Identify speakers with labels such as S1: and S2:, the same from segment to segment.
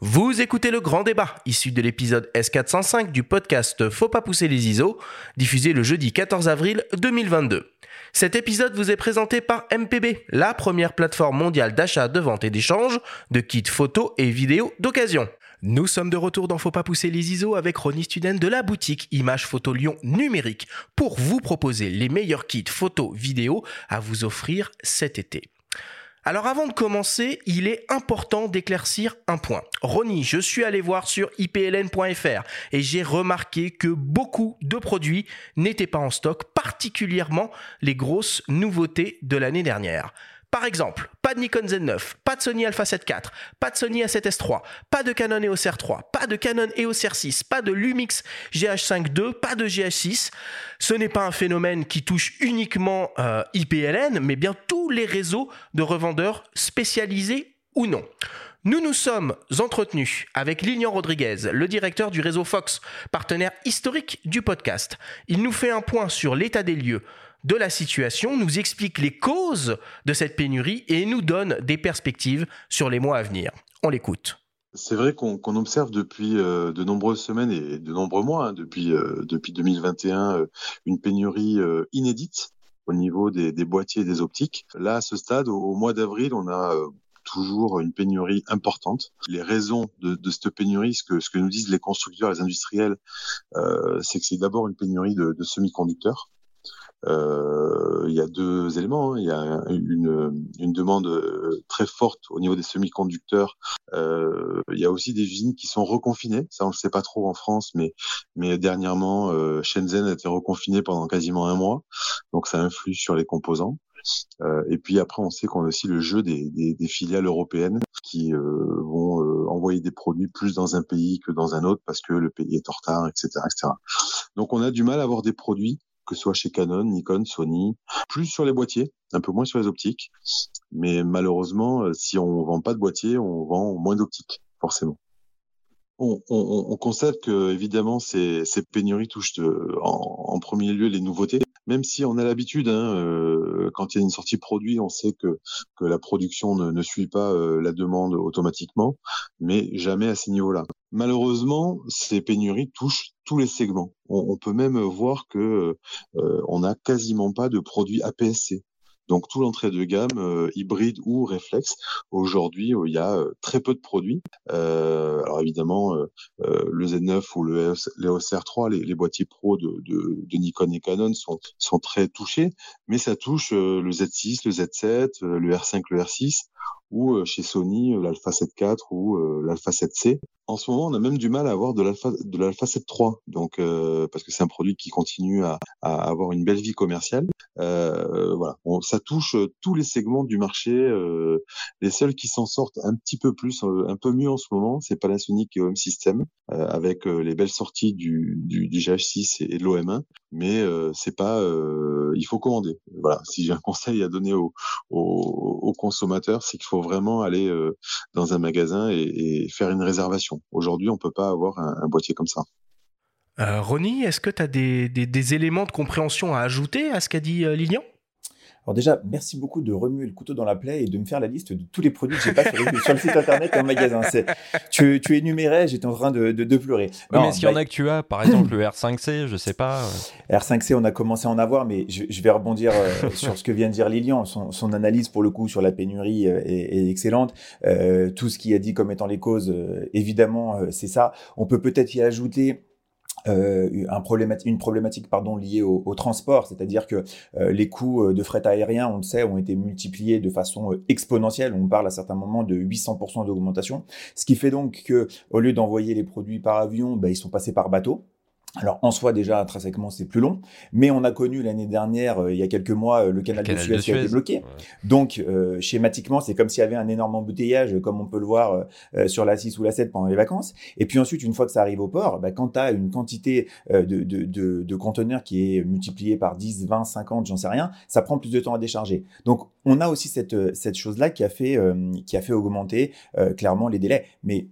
S1: Vous écoutez le grand débat, issu de l'épisode S405 du podcast Faut pas pousser les ISO, diffusé le jeudi 14 avril 2022. Cet épisode vous est présenté par MPB, la première plateforme mondiale d'achat, de vente et d'échange de kits photos et vidéos d'occasion. Nous sommes de retour dans Faut pas pousser les ISO avec Ronnie Student de la boutique Image Photo Lyon numérique pour vous proposer les meilleurs kits photos vidéos à vous offrir cet été. Alors avant de commencer, il est important d'éclaircir un point. Ronnie, je suis allé voir sur ipln.fr et j'ai remarqué que beaucoup de produits n'étaient pas en stock, particulièrement les grosses nouveautés de l'année dernière. Par exemple, pas de Nikon Z9, pas de Sony Alpha 7 IV, pas de Sony A7S III, pas de Canon EOS R3, pas de Canon EOS R6, pas de Lumix GH5 II, pas de GH6. Ce n'est pas un phénomène qui touche uniquement euh, IPLN, mais bien tous les réseaux de revendeurs spécialisés ou non. Nous nous sommes entretenus avec Lilian Rodriguez, le directeur du réseau Fox, partenaire historique du podcast. Il nous fait un point sur l'état des lieux, de la situation, nous explique les causes de cette pénurie et nous donne des perspectives sur les mois à venir. On l'écoute.
S2: C'est vrai qu'on observe depuis euh, de nombreuses semaines et de nombreux mois, hein, depuis, euh, depuis 2021, euh, une pénurie inédite au niveau des, boîtiers et des optiques. Là, à ce stade, au, mois d'avril, on a toujours une pénurie importante. Les raisons de, cette pénurie, ce que, ce que nous disent les constructeurs, les industriels, c'est que c'est d'abord une pénurie de semi-conducteurs. Euh, il y a deux éléments. Hein. Il y a une, une, demande euh, très forte au niveau des semi-conducteurs. Euh, il y a aussi des usines qui sont reconfinées. Ça, on ne le sait pas trop en France, mais, mais dernièrement, Shenzhen a été reconfiné pendant quasiment un mois. Donc, ça influe sur les composants. Euh, et puis après, on sait qu'on a aussi le jeu des, des, des filiales européennes qui euh, vont euh, envoyer des produits plus dans un pays que dans un autre parce que le pays est en retard, etc., etc. Donc on a du mal à avoir des produits que ce soit chez Canon, Nikon, Sony, plus sur les boîtiers, un peu moins sur les optiques. Mais malheureusement, euh, si on vend pas de boîtier, on vend moins d'optiques, forcément. On, constate que évidemment ces, pénuries touchent en, premier lieu les nouveautés, même si on a l'habitude, hein, euh, quand il y a une sortie produit, on sait que, la production ne, suit pas la demande automatiquement, mais jamais à ces niveaux-là. Malheureusement, ces pénuries touchent tous les segments. On, peut même voir que euh, on n'a quasiment pas de produits APS-C. Donc tout l'entrée de gamme euh, hybride ou réflexe, aujourd'hui il y a euh, très peu de produits. alors évidemment le Z9 ou le EOS R3, les, boîtiers pro de, Nikon et Canon sont, sont très touchés, mais ça touche le Z6, le Z7, le R5, le R6 ou chez Sony l'Alpha 7 IV ou l'Alpha 7C. En ce moment, on a même du mal à avoir de l'Alpha de l'Alpha 7 III, donc euh, parce que c'est un produit qui continue à, à, avoir une belle vie commerciale. Euh, voilà, ça touche tous les segments du marché. Euh, les seuls qui s'en sortent un petit peu plus, un peu mieux en ce moment, c'est Panasonic et Home System, avec les belles sorties du, du, du GH6 et de l'OM1. Mais c'est pas, il faut commander. Voilà, si j'ai un conseil à donner aux, aux, aux consommateurs, c'est qu'il faut vraiment aller dans un magasin et, et faire une réservation. Aujourd'hui, on ne peut pas avoir un, boîtier comme ça.
S1: Euh, Ronnie, est-ce que tu as des, éléments de compréhension à ajouter à ce qu'a dit euh, Lilian?
S3: Alors déjà, merci beaucoup de remuer le couteau dans la plaie et de me faire la liste de tous les produits que j'ai pas sur, le site internet et en magasin. Tu, tu énumérais, j'étais en train de, pleurer.
S4: mais est-ce qu'il y en a que tu as, par exemple le R5C, je sais pas.
S3: Euh. R5C, on a commencé à en avoir, mais je, vais rebondir euh, sur ce que vient de dire Lilian. Son, analyse pour le coup sur la pénurie euh, est, excellente. tout ce qu'il a dit comme étant les causes, évidemment, c'est ça. On peut peut-être y ajouter euh, une problématique pardon, liée au, transport, c'est-à-dire que euh, les coûts euh, de fret aérien, on le sait, ont été multipliés de façon euh, exponentielle. On parle à certains moments de 800% d'augmentation, ce qui fait donc que au lieu d'envoyer les produits par avion, ben, ils sont passés par bateau. Alors en soi déjà intrinsèquement c'est plus long, mais on a connu l'année dernière, euh, il y a quelques mois, euh, le canal, de, Suez qui a été bloqué. Donc euh, schématiquement c'est comme s'il y avait un énorme embouteillage, comme on peut le voir sur la 6 ou la 7 pendant les vacances. Et puis ensuite une fois que ça arrive au port, bah, quand tu as une quantité de, de, de, de, conteneurs qui est multipliée par 10, 20, 50, j'en sais rien, ça prend plus de temps à décharger. Donc on a aussi cette, cette chose-là qui a fait qui a fait augmenter clairement les délais. Mais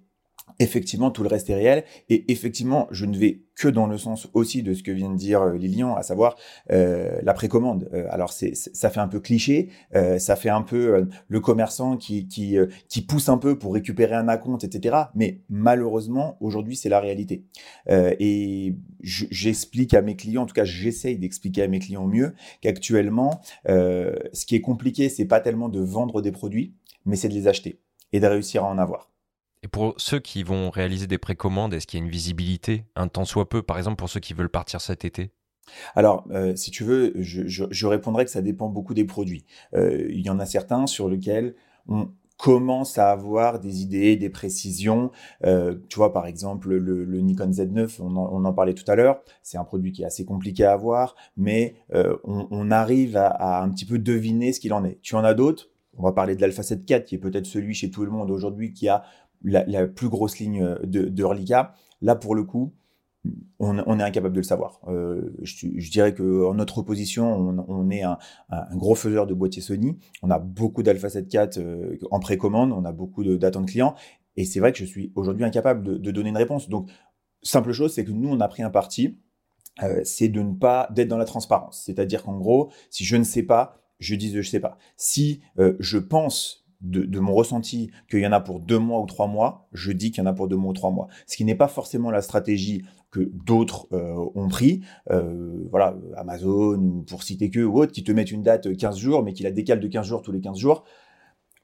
S3: effectivement, tout le reste est réel. Et effectivement, je ne vais que dans le sens aussi de ce que vient de dire euh, Lilian, à savoir euh, la précommande. Euh, alors, c'est, ça fait un peu cliché, ça fait un peu le commerçant qui, qui, qui pousse un peu pour récupérer un acompte, etc. Mais malheureusement, aujourd'hui, c'est la réalité. et j'explique à mes clients, en tout cas, j'essaye d'expliquer à mes clients mieux qu'actuellement, ce qui est compliqué, c'est pas tellement de vendre des produits, mais c'est de les acheter et de réussir à en avoir.
S4: Et pour ceux qui vont réaliser des précommandes, est-ce qu'il y a une visibilité, un temps soit peu, par exemple pour ceux qui veulent partir cet été?
S3: Alors, euh, si tu veux, je, répondrai que ça dépend beaucoup des produits. Euh, il y en a certains sur lesquels on commence à avoir des idées, des précisions. Euh, tu vois, par exemple, le, Nikon Z9, on en, parlait tout à l'heure, c'est un produit qui est assez compliqué à avoir, mais on, arrive à, à, un petit peu deviner ce qu'il en est. Tu en as d'autres? On va parler de l'Alpha 7 IV, qui est peut-être celui chez tout le monde aujourd'hui qui a la, plus grosse ligne euh, de, de là pour le coup, on, est incapable de le savoir. Euh, je, dirais qu'en notre position, on, est un, gros faiseur de boîtiers Sony. On a beaucoup d'Alpha 7 IV euh, en précommande, on a beaucoup d'attentes clients. Et c'est vrai que je suis aujourd'hui incapable de, donner une réponse. Donc, simple chose, c'est que nous, on a pris un parti, c'est de ne pas d'être dans la transparence. C'est-à-dire qu'en gros, si je ne sais pas, je dis je ne sais pas. Si je pense de, mon ressenti qu'il y en a pour deux mois ou trois mois, je dis qu'il y en a pour deux mois ou trois mois. Ce qui n'est pas forcément la stratégie que d'autres euh, ont pris, euh, voilà, Amazon ou pour citer que ou autres, qui te mettent une date 15 jours, mais qui la décalent de 15 jours tous les 15 jours.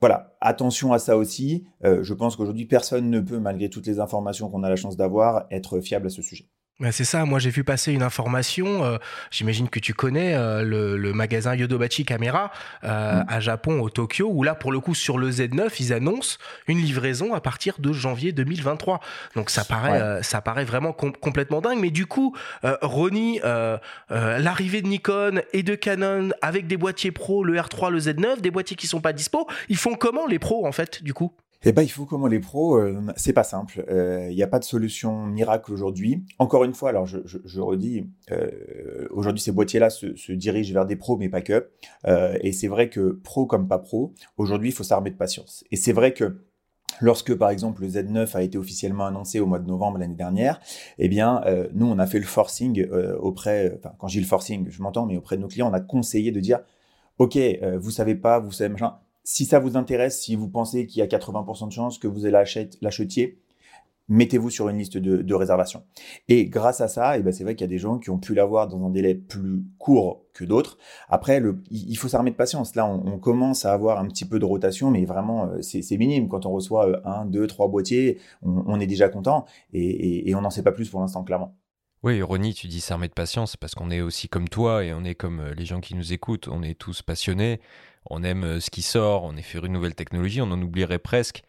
S3: Voilà, attention à ça aussi. Euh, je pense qu'aujourd'hui, personne ne peut, malgré toutes les informations qu'on a la chance d'avoir, être fiable à ce sujet
S1: c'est ça, moi j'ai vu passer une information, euh, j'imagine que tu connais euh, le, magasin Yodobachi Camera euh, mm. à Japon, au Tokyo, où là pour le coup sur le Z9, ils annoncent une livraison à partir de janvier 2023. Donc ça paraît, ça paraît vraiment complètement dingue, mais du coup, Ronnie, l'arrivée de Nikon et de Canon avec des boîtiers pro, le R3, le Z9, des boîtiers qui sont pas dispo, ils font comment les pros en fait du coup?
S3: Eh ben, il faut comment les pros, euh, c'est pas simple. Euh, il n'y a pas de solution miracle aujourd'hui. Encore une fois, alors je, je, redis, euh, aujourd'hui ces boîtiers-là se, se, dirigent vers des pros, mais pas que. et c'est vrai que pro comme pas pro, aujourd'hui il faut s'armer de patience. Et c'est vrai que Lorsque, par exemple, le Z9 a été officiellement annoncé au mois de novembre l'année dernière, eh bien, nous, on a fait le forcing auprès, enfin, quand j'ai le forcing, je m'entends, mais auprès de nos clients, on a conseillé de dire, OK, vous savez pas, vous savez machin, si ça vous intéresse, si vous pensez qu'il y a 80% de chances que vous l'achetiez, mettez-vous sur une liste de, réservation. Et grâce à ça, eh ben c'est vrai qu'il y a des gens qui ont pu l'avoir dans un délai plus court que d'autres. Après, il faut s'armer de patience. Là, on, commence à avoir un petit peu de rotation, mais vraiment, euh, c'est minime. Quand on reçoit euh, un, deux, trois boîtiers, on, est déjà content et on n'en sait pas plus pour l'instant, clairement.
S4: Oui, Ronnie, tu dis s'armer de patience parce qu'on est aussi comme toi et on est comme euh, les gens qui nous écoutent. On est tous passionnés on aime euh, ce qui sort, on est faire une nouvelle technologie, on en oublierait presque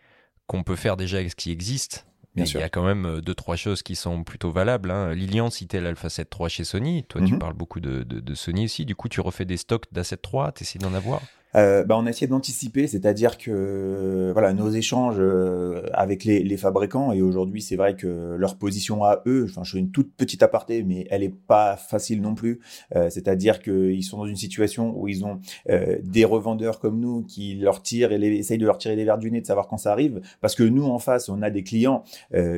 S4: qu'on peut faire déjà avec ce qui existe. Mais il y a quand même euh, deux, trois choses qui sont plutôt valables. Hein. Lilian citait l'Alpha 7 III chez Sony. Toi, tu mhm. parles beaucoup de, de, Sony aussi. Du coup, tu refais des stocks d'A7 III, tu essaies d'en avoir?
S3: Euh, bah, on a essayé d'anticiper, c'est-à-dire que voilà nos échanges euh, avec les, les, fabricants et aujourd'hui c'est vrai que leur position à eux, enfin je fais une toute petite aparté, mais elle est pas facile non plus. Euh, c'est-à-dire qu'ils sont dans une situation où ils ont euh, des revendeurs comme nous qui leur tirent et essayent de leur tirer les verres du nez de savoir quand ça arrive, parce que nous en face on a des clients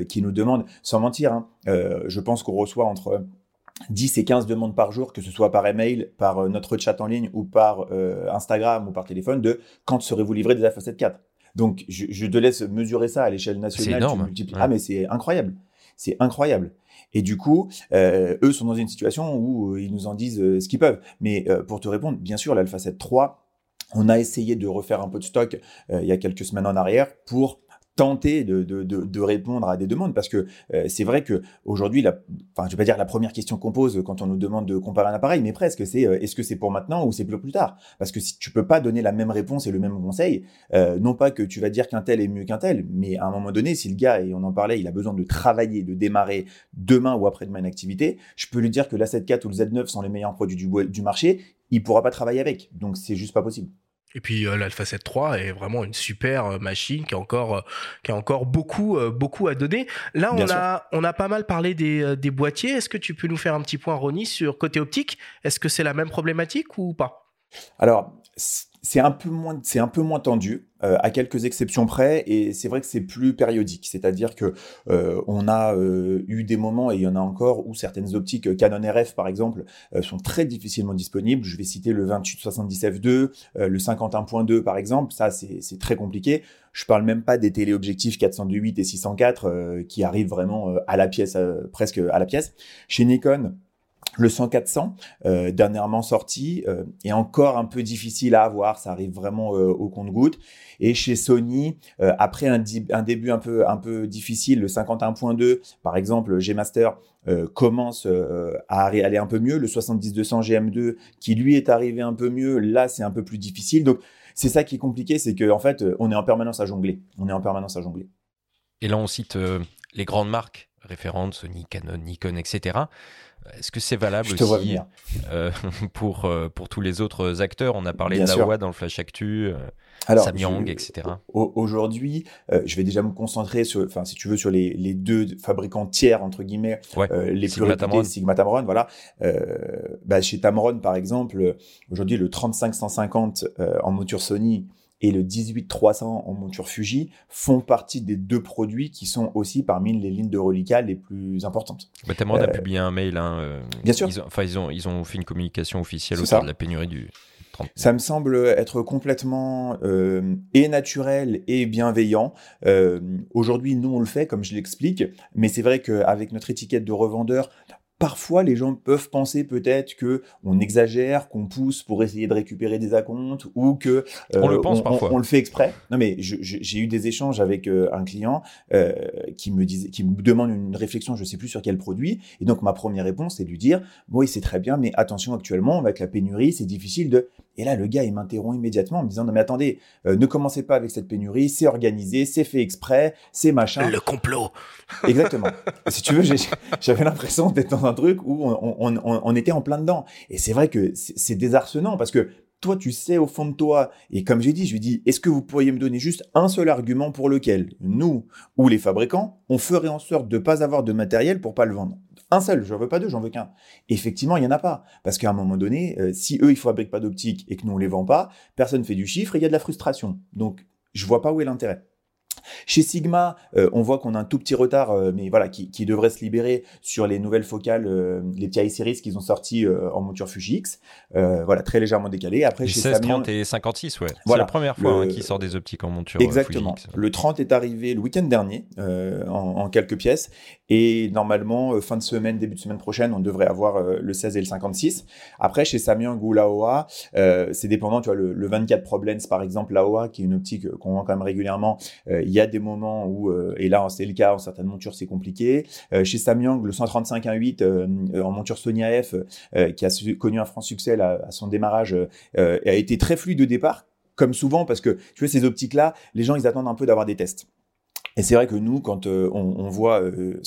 S3: qui nous demandent, sans mentir, hein, je pense qu'on reçoit entre 10 et 15 demandes par jour, que ce soit par email, par euh, notre chat en ligne ou par euh, Instagram ou par téléphone, de quand serez-vous livré des Alpha 7 4 Donc, je, te laisse mesurer ça à l'échelle nationale.
S4: C'est énorme.
S3: Ah, mais c'est incroyable. C'est incroyable. Et du coup, euh, eux sont dans une situation où ils nous en disent ce qu'ils peuvent. Mais pour te répondre, bien sûr, l'Alpha 7 3, on a essayé de refaire un peu de stock il y a quelques semaines en arrière pour tenter de, de, de, répondre à des demandes. Parce que euh, c'est vrai que aujourd'hui la enfin je vais pas dire la première question qu'on pose quand on nous demande de comparer un appareil mais presque c'est euh, est-ce que c'est pour maintenant ou c'est pour plus tard? Parce que si tu peux pas donner la même réponse et le même conseil euh, non pas que tu vas dire qu'un tel est mieux qu'un tel mais à un moment donné si le gars et on en parlait il a besoin de travailler de démarrer demain ou après-demain une activité je peux lui dire que la 7 ou le Z9 sont les meilleurs produits du, du marché il pourra pas travailler avec. Donc c'est juste pas possible
S1: et puis euh, l'Alpha 7 III est vraiment une super euh, machine qui a encore, euh, qui a encore beaucoup, beaucoup à donner. Là, on a, on a pas mal parlé des, des boîtiers. Est-ce que tu peux nous faire un petit point, Ronnie, sur côté optique? Est-ce que c'est la même problématique ou pas?
S3: Alors, c'est un peu moins, c'est un peu moins tendu, euh, à quelques exceptions près, et c'est vrai que c'est plus périodique. C'est-à-dire que euh, on a euh, eu des moments, et il y en a encore, où certaines optiques Canon RF, par exemple, sont très difficilement disponibles. Je vais citer le 2870 f2, le 51.2, par exemple. Ça, c'est très compliqué. Je parle même pas des téléobjectifs 428 et 604 qui arrivent vraiment à la pièce, presque à la pièce. Chez Nikon, le 100-400, euh, dernièrement sorti, euh, est encore un peu difficile à avoir, ça arrive vraiment euh, au compte-goutte. Et chez Sony, après un, un, début un peu, un peu difficile, le 51.2, par exemple, G-Master commence à aller un peu mieux. Le 70-200 GM2, qui lui est arrivé un peu mieux, là c'est un peu plus difficile. Donc c'est ça qui est compliqué, c'est qu'en en fait, on est en permanence à jongler. On est en permanence à jongler.
S4: Et là, on cite les grandes marques référentes, Sony, Canon, Nikon, etc. Est-ce que c'est valable aussi euh, pour, euh, pour tous les autres acteurs? On a parlé de Lawa dans le Flash Actu, euh, Samyang, etc.
S3: Aujourd'hui, je vais déjà me concentrer sur, enfin, si tu veux, sur les, les deux fabricants tiers entre guillemets, les plus réputés, Sigma Tamron. Voilà. Bah, chez Tamron, par exemple, aujourd'hui, le 35-150 en monture Sony et le 18300 en monture Fuji font partie des deux produits qui sont aussi parmi les lignes de reliquat les plus importantes.
S4: A euh, publié un mail. Hein, euh,
S3: Bien sûr.
S4: Ils ont, enfin, ils ont, ils ont fait une communication officielle autour de la pénurie du. 30.
S3: Ça me semble être complètement euh, et naturel et bienveillant. Aujourd'hui, nous, on le fait, comme je l'explique, mais c'est vrai qu'avec notre étiquette de revendeur, Parfois, les gens peuvent penser peut-être que on exagère, qu'on pousse pour essayer de récupérer des acomptes ou que
S4: on le euh, pense parfois.
S3: On, le fait exprès. Non, mais j'ai eu des échanges avec euh, un client euh, qui me disait, qui me demande une réflexion, je sais plus sur quel produit, et donc ma première réponse c'est de lui dire, oui, c'est très bien, mais attention actuellement avec la pénurie, c'est difficile de. Et là, le gars, il m'interrompt immédiatement en me disant, non mais attendez, ne commencez pas avec cette pénurie, c'est organisé, c'est fait exprès, c'est machin.
S1: Le complot.
S3: Exactement. si tu veux, j'avais l'impression d'être dans un truc où on, était en plein dedans. Et c'est vrai que c'est désarçonnant parce que toi, tu sais au fond de toi, et comme j'ai dit, je lui dis, est-ce que vous pourriez me donner juste un seul argument pour lequel nous ou les fabricants, on ferait en sorte de ne pas avoir de matériel pour pas le vendre? Un seul, j'en veux pas deux, j'en veux qu'un. Effectivement, il y en a pas, parce qu'à un moment donné, euh, si eux ils fabriquent pas d'optique et que nous on les vend pas, personne fait du chiffre et il y a de la frustration. Donc, je vois pas où est l'intérêt. Chez Sigma, euh, on voit qu'on a un tout petit retard, euh, mais voilà, qui, devrait se libérer sur les nouvelles focales, euh, les TI series qu'ils ont sortis en monture Fuji X. voilà, très légèrement décalé. Après,
S4: chez 16, 30 et 56, ouais. C'est la première fois hein, qu'ils sortent des optiques en monture
S3: Exactement.
S4: Fuji
S3: X. Le 30 est arrivé le week-end dernier, en, quelques pièces. Et normalement, fin de semaine, début de semaine prochaine, on devrait avoir le 16 et le 56. Après, chez Samyang ou Laowa, c'est dépendant, tu vois, le, 24 Problems, par exemple, Laowa, qui est une optique qu'on vend quand même régulièrement, il y a des moments où, euh, et là c'est le cas en certaines montures c'est compliqué. Euh, chez Samyang, le 135 1.8 euh, en monture Sony AF, qui a connu un franc succès à son démarrage, a été très fluide au départ, comme souvent, parce que tu vois, ces optiques-là, les gens, ils attendent un peu d'avoir des tests. Et c'est vrai que nous, quand on, voit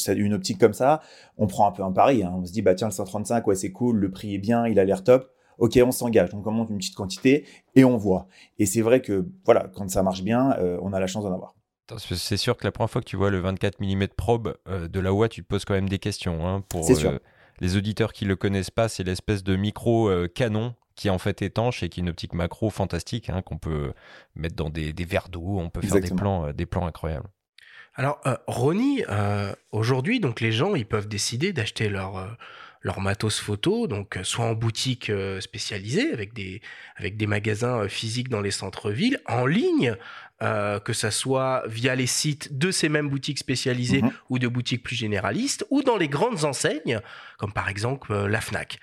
S3: une optique comme ça, on prend un peu un pari. Hein. On se dit, bah tiens, le 135, ouais, c'est cool, le prix est bien, il a l'air top ok, on s'engage, on commande une petite quantité et on voit. Et c'est vrai que voilà, quand ça marche bien, on a la chance d'en avoir.
S4: C'est sûr que la première fois que tu vois le 24 mm probe euh, de la OA, tu te poses quand même des questions. Hein, pour euh, les auditeurs qui le connaissent pas, c'est l'espèce de micro euh, canon qui est en fait étanche et qui est une optique macro fantastique hein, qu'on peut mettre dans des, verres d'eau. On peut faire des plans, des plans incroyables.
S1: Alors, Ronnie, aujourd'hui, donc les gens, ils peuvent décider d'acheter leur leur matos photo, donc euh, soit en boutique euh, spécialisée avec des, avec des magasins euh, physiques dans les centres-villes, en ligne, que ça soit via les sites de ces mêmes boutiques spécialisées mhm. ou de boutiques plus généralistes, ou dans les grandes enseignes, comme par exemple la FNAC.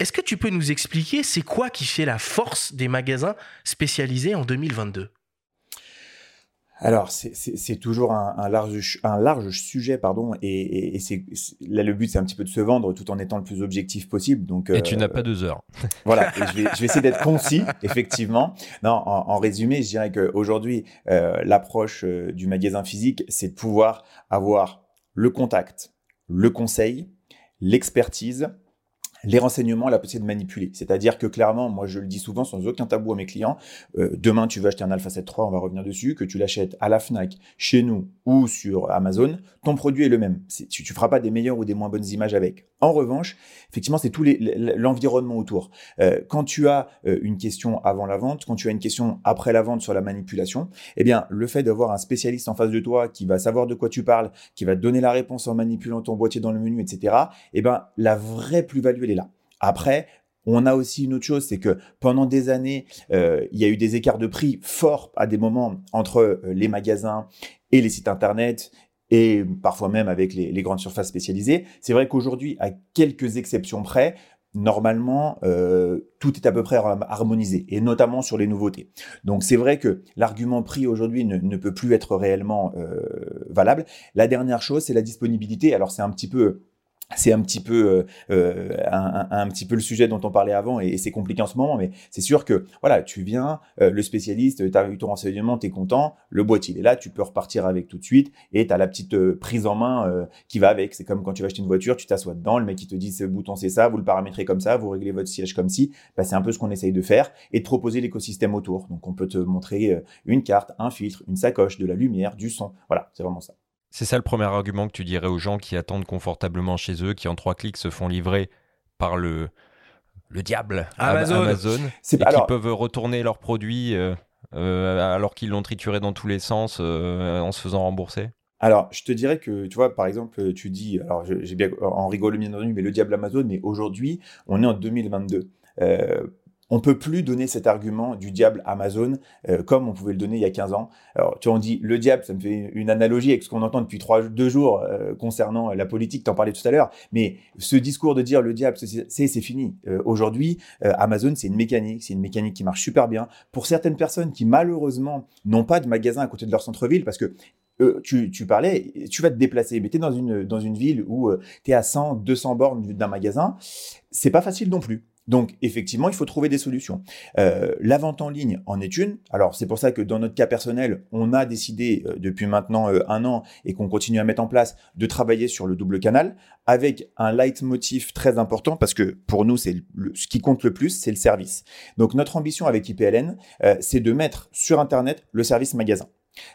S1: Est-ce que tu peux nous expliquer c'est quoi qui fait la force des magasins spécialisés en 2022
S3: alors, c'est toujours un, large, un large sujet, pardon, et, c'est là le but, c'est un petit peu de se vendre tout en étant le plus objectif possible. Donc,
S4: et tu n'as euh, pas deux heures.
S3: voilà, je, vais, essayer d'être concis, effectivement. Non, en, résumé, je dirais qu'aujourd'hui, euh, l'approche euh, du magasin physique, c'est de pouvoir avoir le contact, le conseil, l'expertise, les renseignements, la possibilité de manipuler. C'est-à-dire que clairement, moi je le dis souvent sans aucun tabou à mes clients, euh, demain tu veux acheter un Alpha 7 III, on va revenir dessus, que tu l'achètes à la FNAC, chez nous ou sur Amazon, ton produit est le même. Tu ne feras pas des meilleures ou des moins bonnes images avec. En revanche, effectivement, c'est tout l'environnement autour. Euh, quand tu as euh, une question avant la vente, quand tu as une question après la vente sur la manipulation, eh bien, le fait d'avoir un spécialiste en face de toi qui va savoir de quoi tu parles, qui va te donner la réponse en manipulant ton boîtier dans le menu, etc., eh bien, la vraie plus-value, là. Après, on a aussi une autre chose, c'est que pendant des années, euh, il y a eu des écarts de prix forts à des moments entre les magasins et les sites internet et parfois même avec les, grandes surfaces spécialisées. C'est vrai qu'aujourd'hui, à quelques exceptions près, normalement, euh, tout est à peu près harmonisé, et notamment sur les nouveautés. Donc c'est vrai que l'argument prix aujourd'hui ne, peut plus être réellement euh, valable. La dernière chose, c'est la disponibilité. Alors c'est un petit peu c'est un petit peu euh, euh, un, petit peu le sujet dont on parlait avant et, c'est compliqué en ce moment mais c'est sûr que voilà tu viens euh, le spécialiste tu as eu ton renseignement tu es content le boîtier il est là tu peux repartir avec tout de suite et tu as la petite prise en main qui va avec. C'est comme quand tu vas acheter une voiture tu t'assois dedans le mec il te dit ce bouton c'est ça vous le paramétrez comme ça vous réglez votre siège comme ci. Bah, c'est un peu ce qu'on essaye de faire et de proposer l'écosystème autour. Donc on peut te montrer une carte un filtre une sacoche de la lumière du son. Voilà c'est vraiment ça
S4: c'est ça le premier argument que tu dirais aux gens qui attendent confortablement chez eux, qui en trois clics se font livrer par le, le diable
S1: Amazon,
S4: et qui peuvent retourner leurs produits euh, euh, alors qu'ils l'ont trituré dans tous les sens euh, en se faisant rembourser?
S3: Alors, je te dirais que, tu vois, par exemple, tu dis, alors j'ai bien en rigolo bien entendu, mais le diable Amazon, mais aujourd'hui, on est en 2022. On peut plus donner cet argument du diable Amazon euh, comme on pouvait le donner il y a 15 ans. Alors, tu en dis le diable, ça me fait une analogie avec ce qu'on entend depuis trois, deux jours euh, concernant la politique, t'en parlais tout à l'heure. Mais ce discours de dire le diable, c'est, fini. Euh, aujourd'hui, Amazon, c'est une mécanique, c'est une mécanique qui marche super bien. Pour certaines personnes qui, malheureusement, n'ont pas de magasin à côté de leur centre-ville, parce que tu, tu, parlais, tu vas te déplacer, mais tu es dans une, dans une ville où tu es à 100, 200 bornes d'un magasin, c'est pas facile non plus. Donc effectivement, il faut trouver des solutions. Euh, la vente en ligne en est une. Alors c'est pour ça que dans notre cas personnel, on a décidé euh, depuis maintenant euh, un an et qu'on continue à mettre en place de travailler sur le double canal avec un leitmotiv très important parce que pour nous, c'est ce qui compte le plus, c'est le service. Donc notre ambition avec IPLN, c'est de mettre sur Internet le service magasin.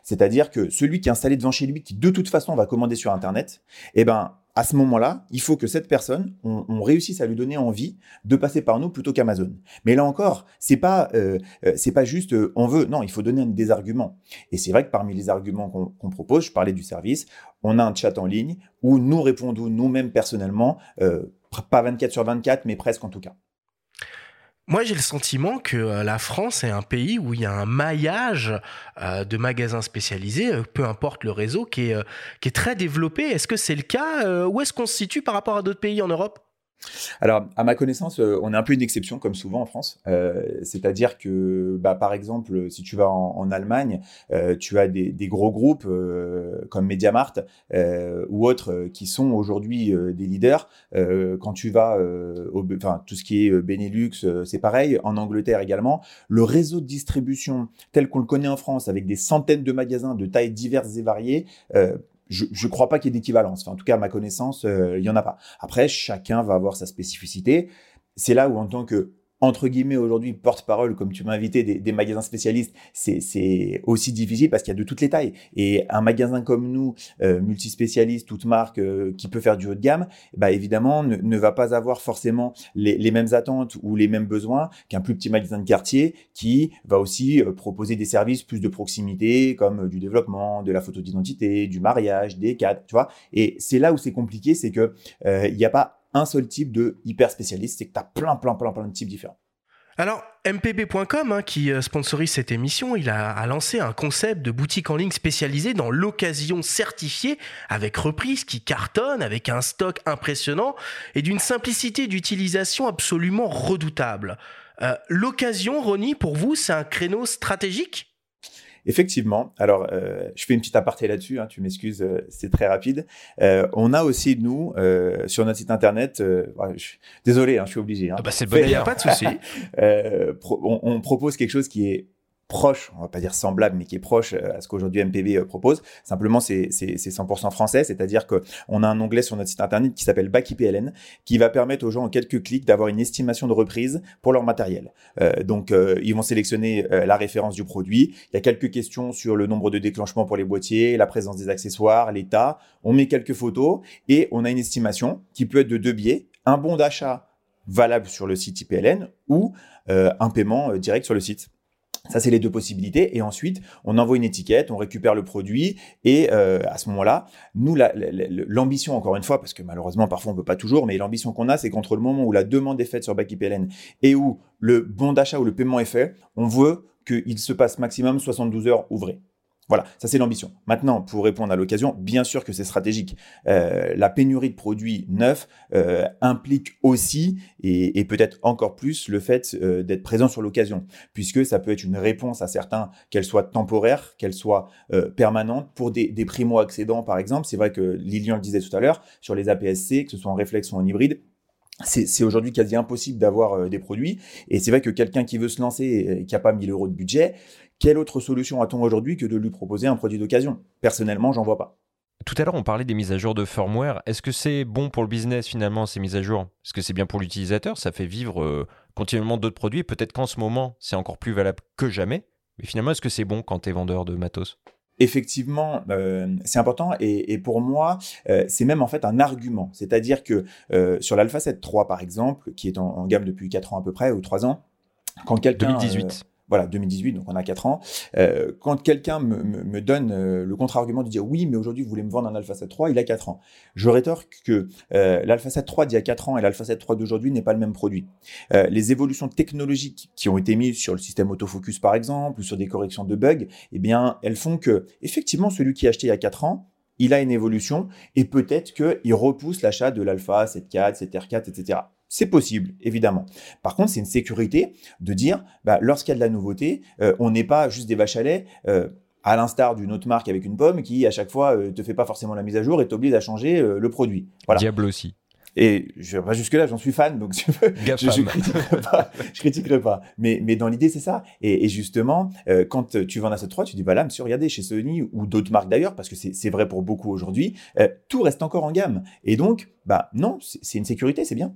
S3: C'est-à-dire que celui qui est installé devant chez lui, qui de toute façon va commander sur Internet, eh ben, à ce moment-là, il faut que cette personne, on, réussisse à lui donner envie de passer par nous plutôt qu'Amazon. Mais là encore, c'est pas, euh, euh, c'est pas juste euh, on veut. Non, il faut donner des arguments. Et c'est vrai que parmi les arguments qu'on propose, je parlais du service, on a un chat en ligne où nous répondons nous-mêmes personnellement, pas 24 sur 24, mais presque en tout cas.
S1: Moi, j'ai le sentiment que euh, la France est un pays où il y a un maillage euh, de magasins spécialisés, euh, peu importe le réseau, qui est, qui est très développé. Est-ce que c'est le cas Où est-ce qu'on se situe par rapport à d'autres pays en Europe?
S3: Alors, à ma connaissance, euh, on est un peu une exception, comme souvent en France. Euh, c'est-à-dire que, bah, par exemple, si tu vas en, Allemagne, euh, tu as des, gros groupes comme Mediamart ou autres qui sont aujourd'hui des leaders. quand tu vas, enfin, tout ce qui est Benelux, c'est pareil. En Angleterre également, le réseau de distribution tel qu'on le connaît en France, avec des centaines de magasins de tailles diverses et variées, je ne crois pas qu'il y ait d'équivalence. Enfin, en tout cas, à ma connaissance, euh, il n'y en a pas. Après, chacun va avoir sa spécificité. C'est là où, en tant que entre guillemets aujourd'hui porte-parole, comme tu m'as invité, des, magasins spécialistes, c'est aussi difficile parce qu'il y a de toutes les tailles. Et un magasin comme nous, euh, multispécialiste, toute marque, euh, qui peut faire du haut de gamme, bah évidemment ne, va pas avoir forcément les, mêmes attentes ou les mêmes besoins qu'un plus petit magasin de quartier qui va aussi euh, proposer des services plus de proximité, comme du développement, de la photo d'identité, du mariage, des cadres, tu vois. Et c'est là où c'est compliqué, c'est que il n'y a pas un seul type de hyper spécialiste, c'est que tu as plein, plein, plein, plein de types différents.
S1: Alors, mpb.com, hein, qui euh, sponsorise cette émission, il a, lancé un concept de boutique en ligne spécialisée dans l'occasion certifiée, avec reprise qui cartonne, avec un stock impressionnant et d'une simplicité d'utilisation absolument redoutable. Euh, l'occasion, Ronnie, pour vous, c'est un créneau stratégique?
S3: Effectivement. Alors, euh, je fais une petite aparté là-dessus. Hein, tu m'excuses, euh, c'est très rapide. Euh, on a aussi nous sur notre site internet. désolé, hein, je suis obligé. Hein,
S1: ah bah c'est bon, il n'y a pas de souci.
S3: on, on, propose quelque chose qui est proche, on va pas dire semblable, mais qui est proche euh, à ce qu'aujourd'hui MPB euh, propose. Simplement, c'est 100% français, c'est-à-dire qu'on a un onglet sur notre site internet qui s'appelle Back IPLN, qui va permettre aux gens en quelques clics d'avoir une estimation de reprise pour leur matériel. Euh, donc, ils vont sélectionner la référence du produit. Il y a quelques questions sur le nombre de déclenchements pour les boîtiers, la présence des accessoires, l'état. On met quelques photos et on a une estimation qui peut être de deux biais. Un bon d'achat valable sur le site IPLN ou un paiement direct sur le site. Ça, c'est les deux possibilités. Et ensuite, on envoie une étiquette, on récupère le produit. Et euh, à ce moment-là, nous, l'ambition, encore une fois, parce que malheureusement, parfois, on peut pas toujours, mais l'ambition qu'on a, c'est qu'entre le moment où la demande est faite sur BackIPLN et où le bon d'achat ou le paiement est fait, on veut qu'il se passe maximum 72 heures ouvrées. Voilà, ça c'est l'ambition. Maintenant, pour répondre à l'occasion, bien sûr que c'est stratégique. Euh, la pénurie de produits neufs euh, implique aussi, et, peut-être encore plus, le fait euh, d'être présent sur l'occasion, puisque ça peut être une réponse à certains, qu'elle soit temporaire, qu'elle soit permanente. Pour des, des primo-accédants, par exemple, c'est vrai que Lilian le disait tout à l'heure, sur les APS-C, que ce soit en réflexe ou en hybride, c'est aujourd'hui quasi impossible d'avoir des produits. Et c'est vrai que quelqu'un qui veut se lancer et qui n'a pas 1000 euros de budget, quelle autre solution a-t-on aujourd'hui que de lui proposer un produit d'occasion? Personnellement, j'en vois pas.
S4: Tout à l'heure, on parlait des mises à jour de firmware. Est-ce que c'est bon pour le business finalement, ces mises à jour? Est-ce que c'est bien pour l'utilisateur? Ça fait vivre euh, continuellement d'autres produits. Peut-être qu'en ce moment, c'est encore plus valable que jamais. Mais finalement, est-ce que c'est bon quand tu es vendeur de matos?
S3: Effectivement, euh, c'est important et, pour moi, euh, c'est même en fait un argument. C'est-à-dire que sur l'Alpha 7 III, par exemple, qui est en, gamme depuis 4 ans à peu près, ou 3 ans, quand quelqu'un...
S4: 2018
S3: voilà, 2018, donc on a 4 ans. Euh, quand quelqu'un me, me, donne euh, le contre-argument de dire oui, mais aujourd'hui vous voulez me vendre un Alpha 7 III, il a 4 ans. Je rétorque que euh, l'Alpha 7 III d'il y a 4 ans et l'Alpha 7 III d'aujourd'hui n'est pas le même produit. Les évolutions technologiques qui ont été mises sur le système autofocus par exemple, ou sur des corrections de bugs, eh bien, elles font que effectivement celui qui a acheté il y a 4 ans, il a une évolution et peut-être qu'il repousse l'achat de l'Alpha 7.4, 7R4, etc. C'est possible, évidemment. Par contre, c'est une sécurité de dire, bah, lorsqu'il y a de la nouveauté, euh, on n'est pas juste des vaches à lait, euh, à l'instar d'une autre marque avec une pomme qui, à chaque fois, euh, te fait pas forcément la mise à jour et t'oblige à changer le produit.
S4: Voilà. Diable aussi.
S3: Et je pas jusque-là, j'en suis fan, donc je, je, je critiquerai pas. je critiquerai pas. Mais, mais dans l'idée, c'est ça. Et, justement, quand tu vends à cette 3, tu dis, bah là, monsieur, regardez, chez Sony ou d'autres marques d'ailleurs, parce que c'est vrai pour beaucoup aujourd'hui, tout reste encore en gamme. Et donc, bah non, c'est une sécurité, c'est bien.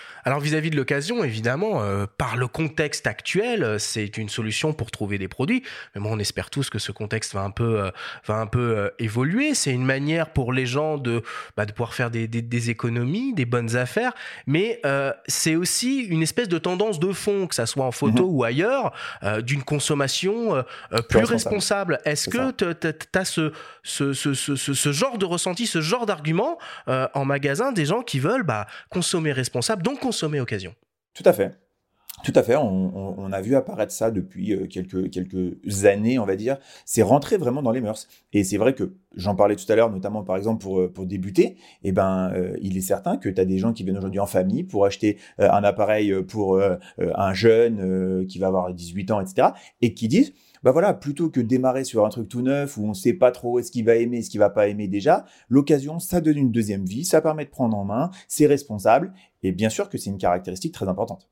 S1: Alors vis-à-vis de l'occasion, évidemment, euh, par le contexte actuel, euh, c'est une solution pour trouver des produits. Mais bon, on espère tous que ce contexte va un peu, euh, va un peu évoluer. C'est une manière pour les gens de, bah, de pouvoir faire des, des, économies, des bonnes affaires. Mais c'est aussi une espèce de tendance de fond, que ça soit en photo mhm. ou ailleurs, d'une consommation plus responsable. Est-ce que tu as ce, ce, ce, ce, ce, genre de ressenti, ce genre d'argument en magasin des gens qui veulent bah, consommer responsable, donc consommer occasion.
S3: Tout à fait. Tout à fait, on, a vu apparaître ça depuis euh, quelques, quelques années, on va dire. C'est rentré vraiment dans les mœurs. Et c'est vrai que, j'en parlais tout à l'heure, notamment par exemple pour, euh, pour débuter, eh ben, euh, il est certain que tu as des gens qui viennent aujourd'hui en famille pour acheter un appareil pour un jeune qui va avoir 18 ans, etc. Et qui disent, bah voilà, plutôt que démarrer sur un truc tout neuf où on sait pas trop est-ce qu'il va aimer, ce qu'il va pas aimer déjà, l'occasion, ça donne une deuxième vie, ça permet de prendre en main, c'est responsable, et bien sûr que c'est une caractéristique très importante.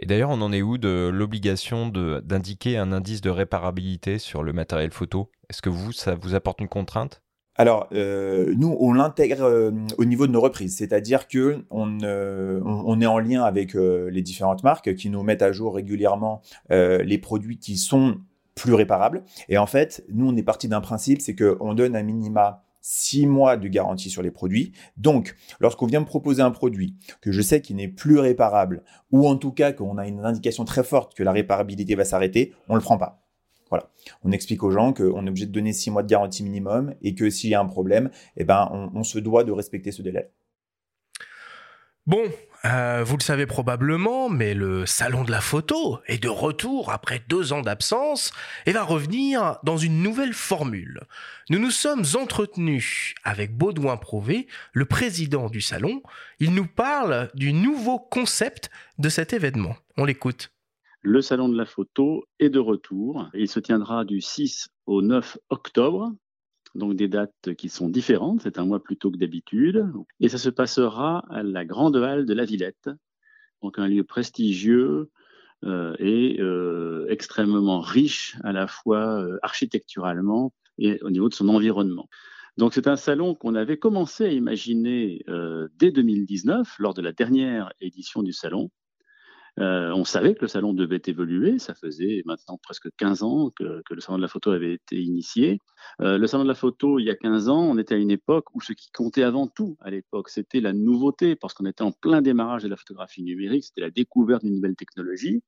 S4: Et d'ailleurs, on en est où de l'obligation d'indiquer un indice de réparabilité sur le matériel photo? Est-ce que vous, ça vous apporte une contrainte?
S3: Alors, euh, nous, on l'intègre euh, au niveau de nos reprises, c'est-à-dire que on, euh, on, est en lien avec les différentes marques qui nous mettent à jour régulièrement les produits qui sont plus réparable. Et en fait, nous, on est parti d'un principe, c'est qu'on donne un minima six mois de garantie sur les produits. Donc, lorsqu'on vient me proposer un produit que je sais qu'il n'est plus réparable, ou en tout cas qu'on a une indication très forte que la réparabilité va s'arrêter, on ne le prend pas. Voilà. On explique aux gens qu'on est obligé de donner six mois de garantie minimum et que s'il y a un problème, eh ben, on se doit de respecter ce délai.
S1: Bon, euh, vous le savez probablement, mais le salon de la photo est de retour après deux ans d'absence et va revenir dans une nouvelle formule. Nous nous sommes entretenus avec Baudouin Prouvé, le président du salon. Il nous parle du nouveau concept de cet événement. On l'écoute.
S5: Le salon de la photo est de retour. Il se tiendra du 6 au 9 octobre donc des dates qui sont différentes, c'est un mois plus tôt que d'habitude, et ça se passera à la Grande Halle de la Villette, donc un lieu prestigieux est extrêmement riche à la fois architecturalement et au niveau de son environnement. Donc c'est un salon qu'on avait commencé à imaginer dès 2019, lors de la dernière édition du salon, euh, on savait que le salon devait évoluer. Ça faisait maintenant presque 15 ans que, le salon de la photo avait été initié. Euh, le salon de la photo, il y a 15 ans, on était à une époque où ce qui comptait avant tout à l'époque, c'était la nouveauté, parce qu'on était en plein démarrage de la photographie numérique, c'était la découverte d'une nouvelle technologie.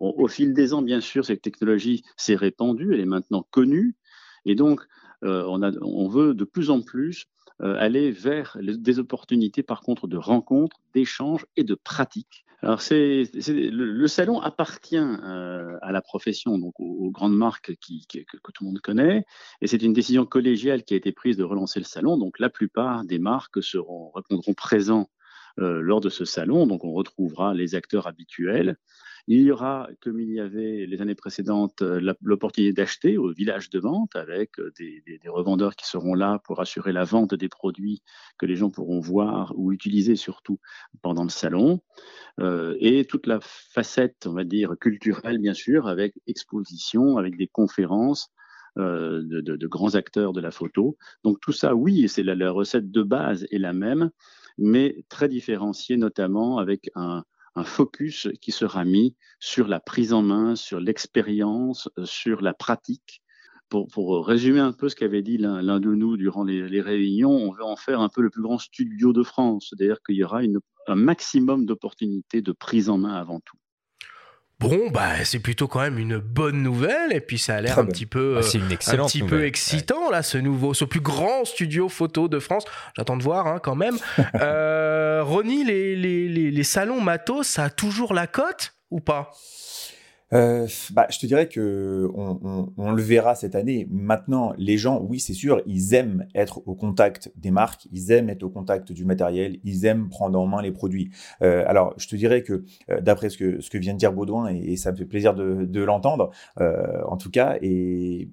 S5: au fil des ans, bien sûr, cette technologie s'est répandue, elle est maintenant connue. Et donc, euh, on, on, veut de plus en plus aller vers des opportunités, par contre, de rencontres, d'échanges et de pratiques. Alors, le, salon appartient euh, à la profession, donc aux, grandes marques qui, que, tout le monde connaît, et c'est une décision collégiale qui a été prise de relancer le salon. Donc, la plupart des marques seront répondront présents euh, lors de ce salon. Donc, on retrouvera les acteurs habituels. Il y aura, comme il y avait les années précédentes, euh, l'opportunité d'acheter au village de vente avec euh, des, revendeurs qui seront là pour assurer la vente des produits que les gens pourront voir ou utiliser surtout pendant le salon. Euh, et toute la facette, on va dire, culturelle, bien sûr, avec exposition, avec des conférences. de, grands acteurs de la photo. Donc tout ça, oui, c'est la recette de base est la même, mais très différenciée, notamment avec un, un focus qui sera mis sur la prise en main, sur l'expérience, euh, sur la pratique. Pour, résumer un peu ce qu'avait dit l'un de nous durant les, réunions, on veut en faire un peu le plus grand studio de France, c'est-à-dire qu'il y aura un maximum d'opportunités de prise en main avant tout.
S1: Bon, bah, c'est plutôt quand même une bonne nouvelle, et puis ça a l'air un petit peu,
S4: ah, une
S1: un petit peu excitant là, ce nouveau, ce plus grand studio photo de France. J'attends de voir hein, quand même. euh, Ronnie, les, les, les, les salons matos, ça a toujours la cote ou pas?
S3: Euh, bah, je te dirais que on, on, le verra cette année. Maintenant, les gens, oui, c'est sûr, ils aiment être au contact des marques, ils aiment être au contact du matériel, ils aiment prendre en main les produits. Euh, alors, je te dirais que euh, d'après ce que ce que vient de dire Baudouin, et, et ça me fait plaisir de, de l'entendre, euh, en tout cas, et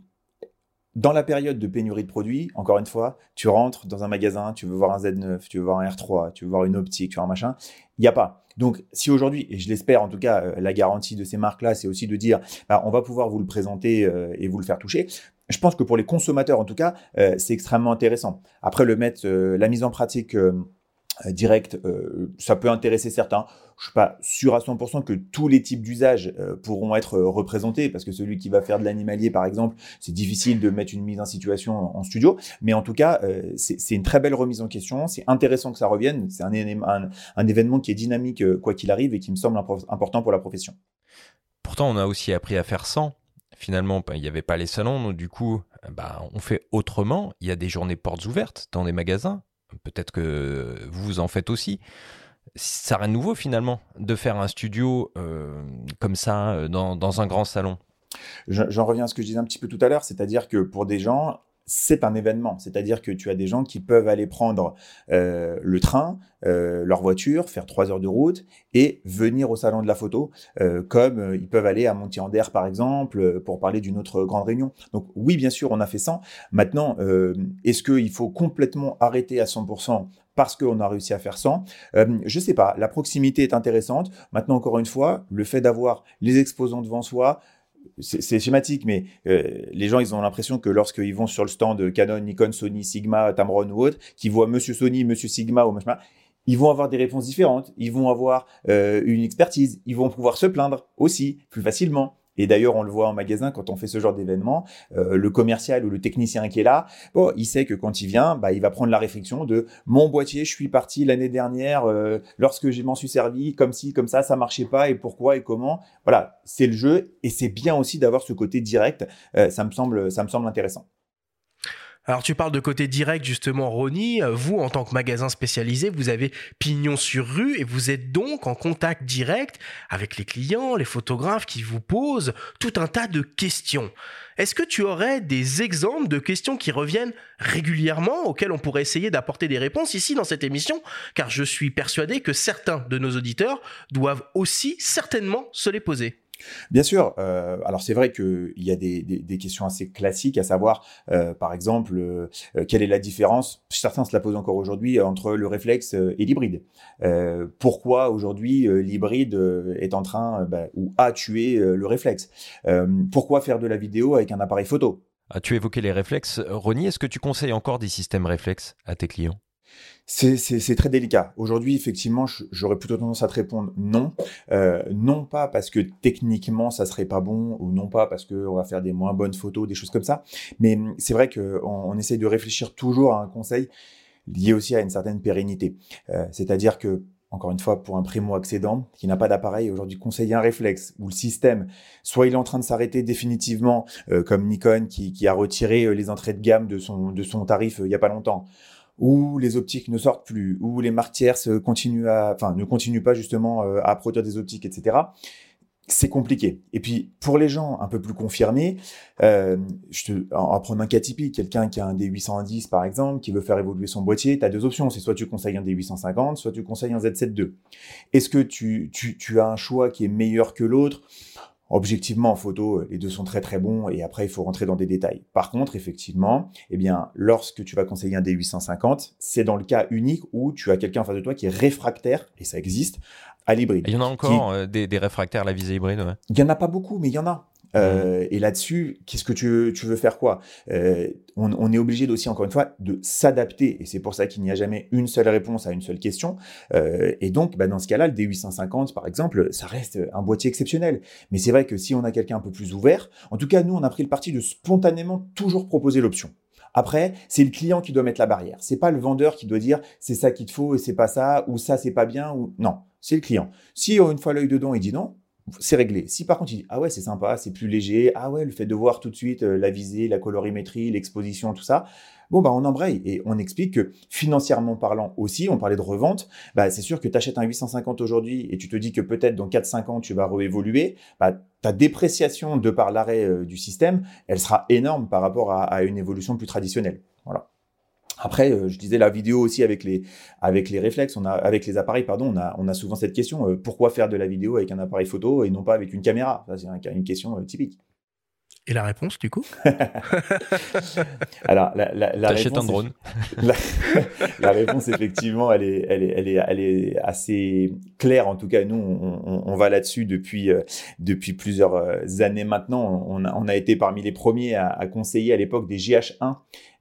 S3: dans la période de pénurie de produits, encore une fois, tu rentres dans un magasin, tu veux voir un Z9, tu veux voir un R3, tu veux voir une optique, tu veux voir un machin, il n'y a pas. Donc, si aujourd'hui, et je l'espère en tout cas, euh, la garantie de ces marques-là, c'est aussi de dire, bah, on va pouvoir vous le présenter euh, et vous le faire toucher. Je pense que pour les consommateurs, en tout cas, euh, c'est extrêmement intéressant. Après, le mettre, la mise en pratique direct, euh, ça peut intéresser certains. Je suis pas sûr à 100% que tous les types d'usages euh, pourront être représentés, parce que celui qui va faire de l'animalier, par exemple, c'est difficile de mettre une mise en situation en, studio. Mais en tout cas, c'est une très belle remise en question. C'est intéressant que ça revienne. C'est un, événement qui est dynamique, quoi qu'il arrive, et qui me semble important pour la profession.
S4: Pourtant, on a aussi appris à faire sans. Finalement, ben, il n'y avait pas les salons, donc du coup, bah, on fait autrement. Il y a des journées portes ouvertes dans des magasins peut-être que vous en faites aussi. Ça rien de nouveau finalement de faire un studio euh, comme ça euh, dans, un grand salon.
S3: J'en reviens à ce que je disais un petit peu tout à l'heure, c'est-à-dire que pour des gens, c'est un événement. C'est-à-dire que tu as des gens qui peuvent aller prendre euh, le train, euh, leur voiture, faire trois heures de route et venir au salon de la photo, euh, comme ils peuvent aller à Montier-en-Der par exemple, pour parler d'une autre grande réunion. Donc oui, bien sûr, on a fait ça. Maintenant, est-ce qu'il faut complètement arrêter à 100% parce qu'on a réussi à faire ça? Euh, je sais pas, la proximité est intéressante. Maintenant, encore une fois, le fait d'avoir les exposants devant soi, c'est schématique, mais euh, les gens, ils ont l'impression que lorsqu'ils vont sur le stand Canon, Nikon, Sony, Sigma, Tamron ou autre, qu'ils voient Monsieur Sony, Monsieur Sigma ou machin, ils vont avoir des réponses différentes, ils vont avoir euh, une expertise, ils vont pouvoir se plaindre aussi plus facilement. Et d'ailleurs, on le voit en magasin quand on fait ce genre d'événement, euh, le commercial ou le technicien qui est là, bon, il sait que quand il vient, bah, il va prendre la réflexion de mon boîtier, je suis parti l'année dernière euh, lorsque je m'en suis servi comme si, comme ça, ça marchait pas et pourquoi et comment? Voilà, c'est le jeu et c'est bien aussi d'avoir ce côté direct. Euh, ça me semble, ça me semble intéressant.
S1: Alors tu parles de côté direct justement Ronnie, vous en tant que magasin spécialisé, vous avez pignon sur rue et vous êtes donc en contact direct avec les clients, les photographes qui vous posent tout un tas de questions. Est-ce que tu aurais des exemples de questions qui reviennent régulièrement auxquelles on pourrait essayer d'apporter des réponses ici dans cette émission? Car je suis persuadé que certains de nos auditeurs doivent aussi certainement se les poser.
S3: Bien sûr. Euh, alors c'est vrai qu'il y a des, questions assez classiques, à savoir, euh, par exemple, euh, quelle est la différence Certains se la posent encore aujourd'hui entre le réflexe et l'hybride. pourquoi aujourd'hui l'hybride est en train bah, ou a tué le réflexe? Pourquoi faire de la vidéo avec un appareil photo?
S4: As-tu évoqué les réflexes Ronnie, est-ce que tu conseilles encore des systèmes réflexes à tes clients?
S3: C'est très délicat. Aujourd'hui, effectivement, j'aurais plutôt tendance à te répondre non. Euh, non pas parce que techniquement, ça serait pas bon, ou non pas parce qu'on va faire des moins bonnes photos, des choses comme ça. Mais hum, c'est vrai qu'on on essaye de réfléchir toujours à un conseil lié aussi à une certaine pérennité. Euh, c'est-à-dire que encore une fois, pour un primo-accédant qui n'a pas d'appareil, aujourd'hui conseiller un réflexe ou le système, soit il est en train de s'arrêter définitivement, euh, comme Nikon qui, a retiré les entrées de gamme de son, tarif il y a pas longtemps, où les optiques ne sortent plus, où les marques tierces continuent à, ne continuent pas justement euh, à produire des optiques, etc. C'est compliqué. Et puis pour les gens un peu plus confirmés, euh, te, en, prenant un cas typique, quelqu'un qui a un D810 par exemple, qui veut faire évoluer son boîtier, tu as deux options. C'est soit tu conseilles un D850, soit tu conseilles un Z7 II. Est-ce que tu as un choix qui est meilleur que l'autre? Objectivement, en photo, les deux sont très très bons et après, il faut rentrer dans des détails. Par contre, effectivement, eh bien, lorsque tu vas conseiller un D850, c'est dans le cas unique où tu as quelqu'un en face de toi qui est réfractaire, et ça existe, à l'hybride.
S4: Il y en a encore euh, des, réfractaires à la visée hybride
S3: Il n'y en a pas beaucoup, mais il y en a. Euh, et là-dessus, qu'est-ce que tu, tu, veux faire quoi? Euh, on, on, est obligé aussi, encore une fois, de s'adapter. Et c'est pour ça qu'il n'y a jamais une seule réponse à une seule question. Euh, et donc, bah, dans ce cas-là, le D850, par exemple, ça reste un boîtier exceptionnel. Mais c'est vrai que si on a quelqu'un un peu plus ouvert, en tout cas, nous, on a pris le parti de spontanément toujours proposer l'option. Après, c'est le client qui doit mettre la barrière. C'est pas le vendeur qui doit dire c'est ça qu'il te faut et c'est pas ça ou ça c'est pas bien ou non. C'est le client. Si une fois l'œil dedans, il dit non, c'est réglé. Si par contre il dit ah ouais c'est sympa, c'est plus léger, ah ouais le fait de voir tout de suite euh, la visée, la colorimétrie, l'exposition, tout ça, bon bah on embraye et on explique que financièrement parlant aussi, on parlait de revente, bah c'est sûr que tu achètes un 850 aujourd'hui et tu te dis que peut-être dans 4-5 ans tu vas réévoluer, bah ta dépréciation de par l'arrêt euh, du système, elle sera énorme par rapport à, à une évolution plus traditionnelle. Voilà. Après, euh, je disais la vidéo aussi avec les avec les réflexes, on a avec les appareils, pardon, on a on a souvent cette question euh, pourquoi faire de la vidéo avec un appareil photo et non pas avec une caméra? C'est une question euh, typique.
S1: Et la réponse, du coup?
S3: Alors, la, la, la
S4: réponse, un drone.
S3: La, réponse, effectivement, elle est, elle, est, elle, est, elle est assez claire. En tout cas, nous, on, on, va là-dessus depuis, depuis plusieurs années maintenant. On a, on a été parmi les premiers à, à conseiller à l'époque des GH1 euh,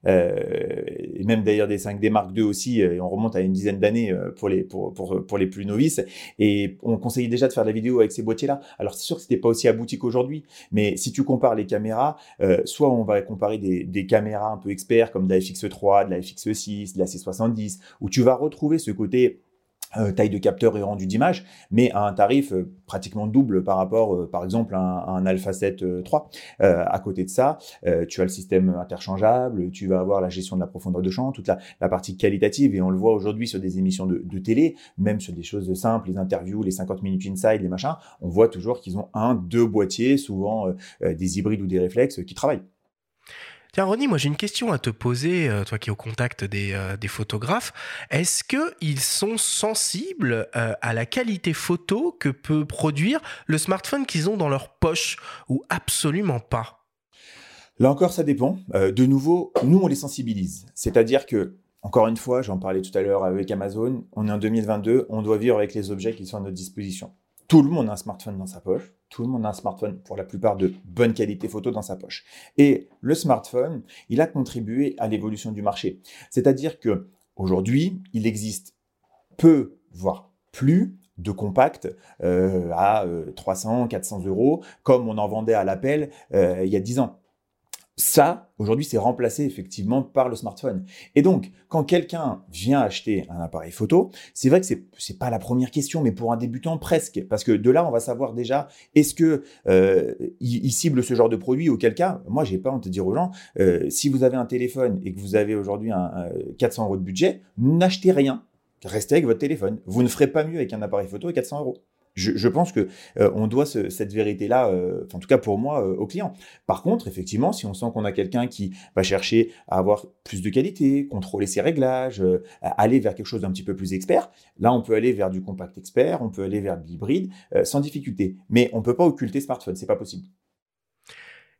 S3: et même d'ailleurs des 5D Mark II aussi, et on remonte à une dizaine d'années euh, pour les, pour, pour, pour les plus novices. Et on conseillait déjà de faire de la vidéo avec ces boîtiers-là. Alors c'est sûr que c'était pas aussi abouti qu'aujourd'hui, mais si tu compares les caméras, euh, soit on va comparer des, des caméras un peu experts comme de la FX3, de la FX6, de la C70, où tu vas retrouver ce côté euh, taille de capteur et rendu d'image, mais à un tarif euh, pratiquement double par rapport, euh, par exemple, à un, Alpha 7 III. à côté de ça, tu as le système interchangeable, tu vas avoir la gestion de la profondeur de champ, toute la, la partie qualitative, et on le voit aujourd'hui sur des émissions de, de, télé, même sur des choses simples, les interviews, les 50 minutes inside, les machins, on voit toujours qu'ils ont un, deux boîtiers, souvent des hybrides ou des réflexes qui travaillent.
S1: Tiens, Ronnie, moi j'ai une question à te poser, euh, toi qui es au contact des, euh, photographes. Est-ce qu'ils sont sensibles euh, à la qualité photo que peut produire le smartphone qu'ils ont dans leur poche ou absolument pas?
S3: Là encore, ça dépend. de nouveau, nous, on les sensibilise. C'est-à-dire que, encore une fois, j'en parlais tout à l'heure avec Amazon, on est en 2022, on doit vivre avec les objets qui sont à notre disposition. Tout le monde a un smartphone dans sa poche. Tout le monde a un smartphone pour la plupart de bonne qualité photo dans sa poche. Et le smartphone, il a contribué à l'évolution du marché. C'est-à-dire que aujourd'hui, il existe peu, voire plus, de compacts euh, à 300, euh, 400 euros, comme on en vendait à l'appel euh, il y a 10 ans. Ça, aujourd'hui, c'est remplacé effectivement par le smartphone. Et donc, quand quelqu'un vient acheter un appareil photo, c'est vrai que c'est c'est pas la première question, mais pour un débutant presque, parce que de là, on va savoir déjà est-ce que euh, il, cible ce genre de produit. Auquel cas, moi, j'ai pas honte de dire aux gens, euh, si vous avez un téléphone et que vous avez aujourd'hui un, 400 euros de budget, n'achetez rien. Restez avec votre téléphone. Vous ne ferez pas mieux avec un appareil photo et 400 euros. Je, pense que euh, on doit cette vérité-là, euh, en tout cas pour moi, euh, au client. Par contre, effectivement, si on sent qu'on a quelqu'un qui va chercher à avoir plus de qualité, contrôler ses réglages, aller vers quelque chose d'un petit peu plus expert, là, on peut aller vers du compact expert, on peut aller vers de l'hybride sans difficulté. Mais on peut pas occulter smartphone, c'est pas possible.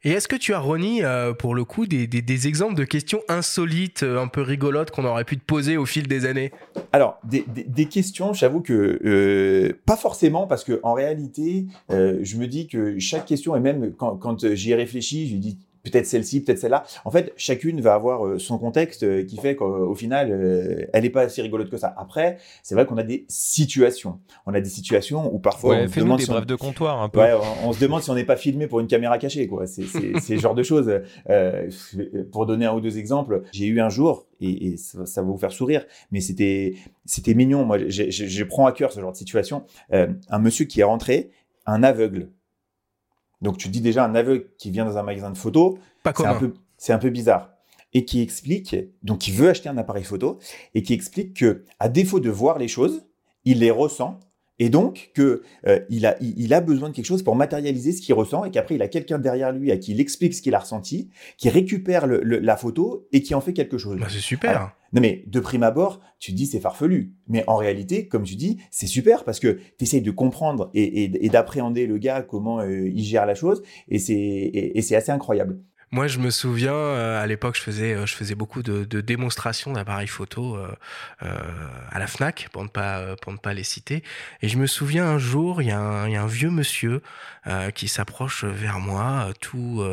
S1: Et est-ce que tu as, Ronnie, euh, pour le coup, des, exemples de questions insolites, euh, un peu rigolotes qu'on aurait pu te poser au fil des années?
S3: Alors, des, questions, j'avoue que euh, pas forcément, parce que en réalité, je me dis que chaque question, et même quand, quand j'y ai réfléchi, je dis peut-être celle-ci, peut-être celle-là. En fait, chacune va avoir euh, son contexte euh, qui fait qu'au final, euh, elle n'est pas si rigolote que ça. Après, c'est vrai qu'on a des situations. On a des situations où parfois
S4: on se demande des brefs de comptoir un peu.
S3: Ouais, on, se demande si on n'est pas filmé pour une caméra cachée. Quoi. C'est, c'est, genre de choses. pour donner un ou deux exemples, j'ai eu un jour et, ça, va vous faire sourire, mais c'était c'était mignon. Moi, je prends à cœur ce genre de situation. un monsieur qui est rentré, un aveugle donc tu dis déjà un aveugle qui vient dans un magasin de photos, c'est un peu c'est un peu bizarre. Et qui explique donc qui veut acheter un appareil photo et qui explique que à défaut de voir les choses, il les ressent et donc que euh, il, a, il, a besoin de quelque chose pour matérialiser ce qu'il ressent et qu'après il a quelqu'un derrière lui à qui il explique ce qu'il a ressenti, qui récupère la photo et qui en fait quelque chose.
S1: Bah, c'est super.
S3: non mais de prime abord, tu te dis c'est farfelu, mais en réalité, comme tu dis, c'est super parce que tu essayes de comprendre et, d'appréhender le gars comment euh, il gère la chose et c'est assez incroyable.
S1: Moi, je me souviens, euh, à l'époque, je faisais, euh, je faisais beaucoup de, démonstrations d'appareils photo euh, à la FNAC, pour ne, pas, pour ne pas les citer. Et je me souviens un jour, il y, a un vieux monsieur qui s'approche vers moi, tout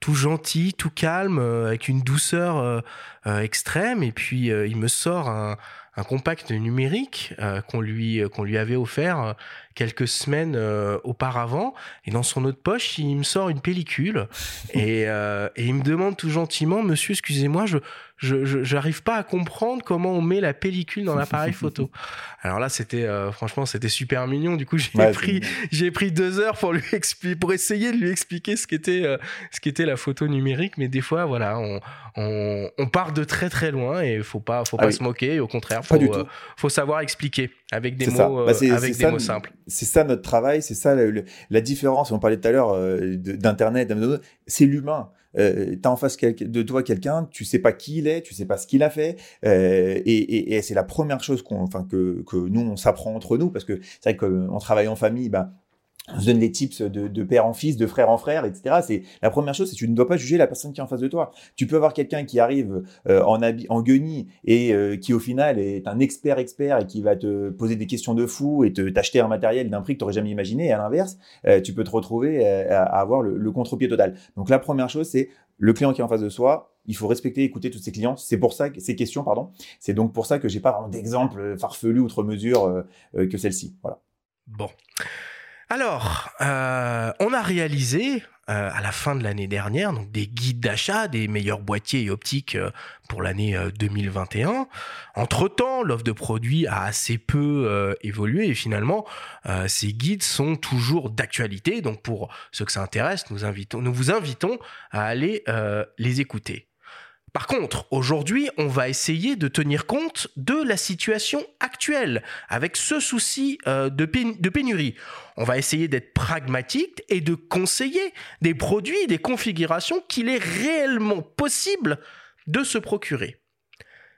S1: tout gentil, tout calme, avec une douceur extrême. Et puis il me sort un, un compact numérique qu'on lui qu'on lui avait offert quelques semaines euh, auparavant. Et dans son autre poche, il me sort une pellicule et, euh, et il me demande tout gentiment, Monsieur, excusez-moi, je je j'arrive pas à comprendre comment on met la pellicule dans l'appareil photo. Alors là, c'était euh, franchement, c'était super mignon. Du coup, j'ai pris j'ai pris deux heures pour lui expliquer, pour essayer de lui expliquer ce qu'était ce qu'était la photo numérique. Mais des fois, voilà, on, on, on part de très très loin et faut pas faut ah pas se moquer. Au contraire, faut faut savoir expliquer avec des mots bah, avec des mots simples
S3: c'est ça notre travail, c'est ça la différence. On parlait tout à l'heure euh, d'internet, c'est l'humain. Euh, tu as en face de toi quelqu'un, tu sais pas qui il est, tu sais pas ce qu'il a fait, euh, et, c'est la première chose qu'on, enfin que, que nous on s'apprend entre nous parce que c'est vrai qu'on travaille en famille, ben se donne les tips de, père en fils, de frère en frère, etc. C'est la première chose, c'est que tu ne dois pas juger la personne qui est en face de toi. Tu peux avoir quelqu'un qui arrive euh, en habit, en guenille et euh, qui au final est un expert expert et qui va te poser des questions de fou et te t'acheter un matériel d'un prix que tu n'aurais jamais imaginé. Et à l'inverse, euh, tu peux te retrouver à, avoir le, le contre-pied total. Donc la première chose, c'est le client qui est en face de soi. Il faut respecter, écouter tous ses clients. C'est pour ça que ces questions, pardon. C'est donc pour ça que j'ai pas vraiment d'exemple farfelu outre mesure que celle-ci. Voilà.
S1: Bon. Alors, euh, on a réalisé euh, à la fin de l'année dernière donc des guides d'achat des meilleurs boîtiers et optiques euh, pour l'année 2021. Entre-temps, l'offre de produits a assez peu évolué et finalement, ces guides sont toujours d'actualité. Donc pour ceux que ça intéresse, nous, vous invitons à aller les écouter. Par contre, aujourd'hui, on va essayer de tenir compte de la situation actuelle avec ce souci euh, de, pénurie. On va essayer d'être pragmatique et de conseiller des produits, des configurations qu'il est réellement possible de se procurer.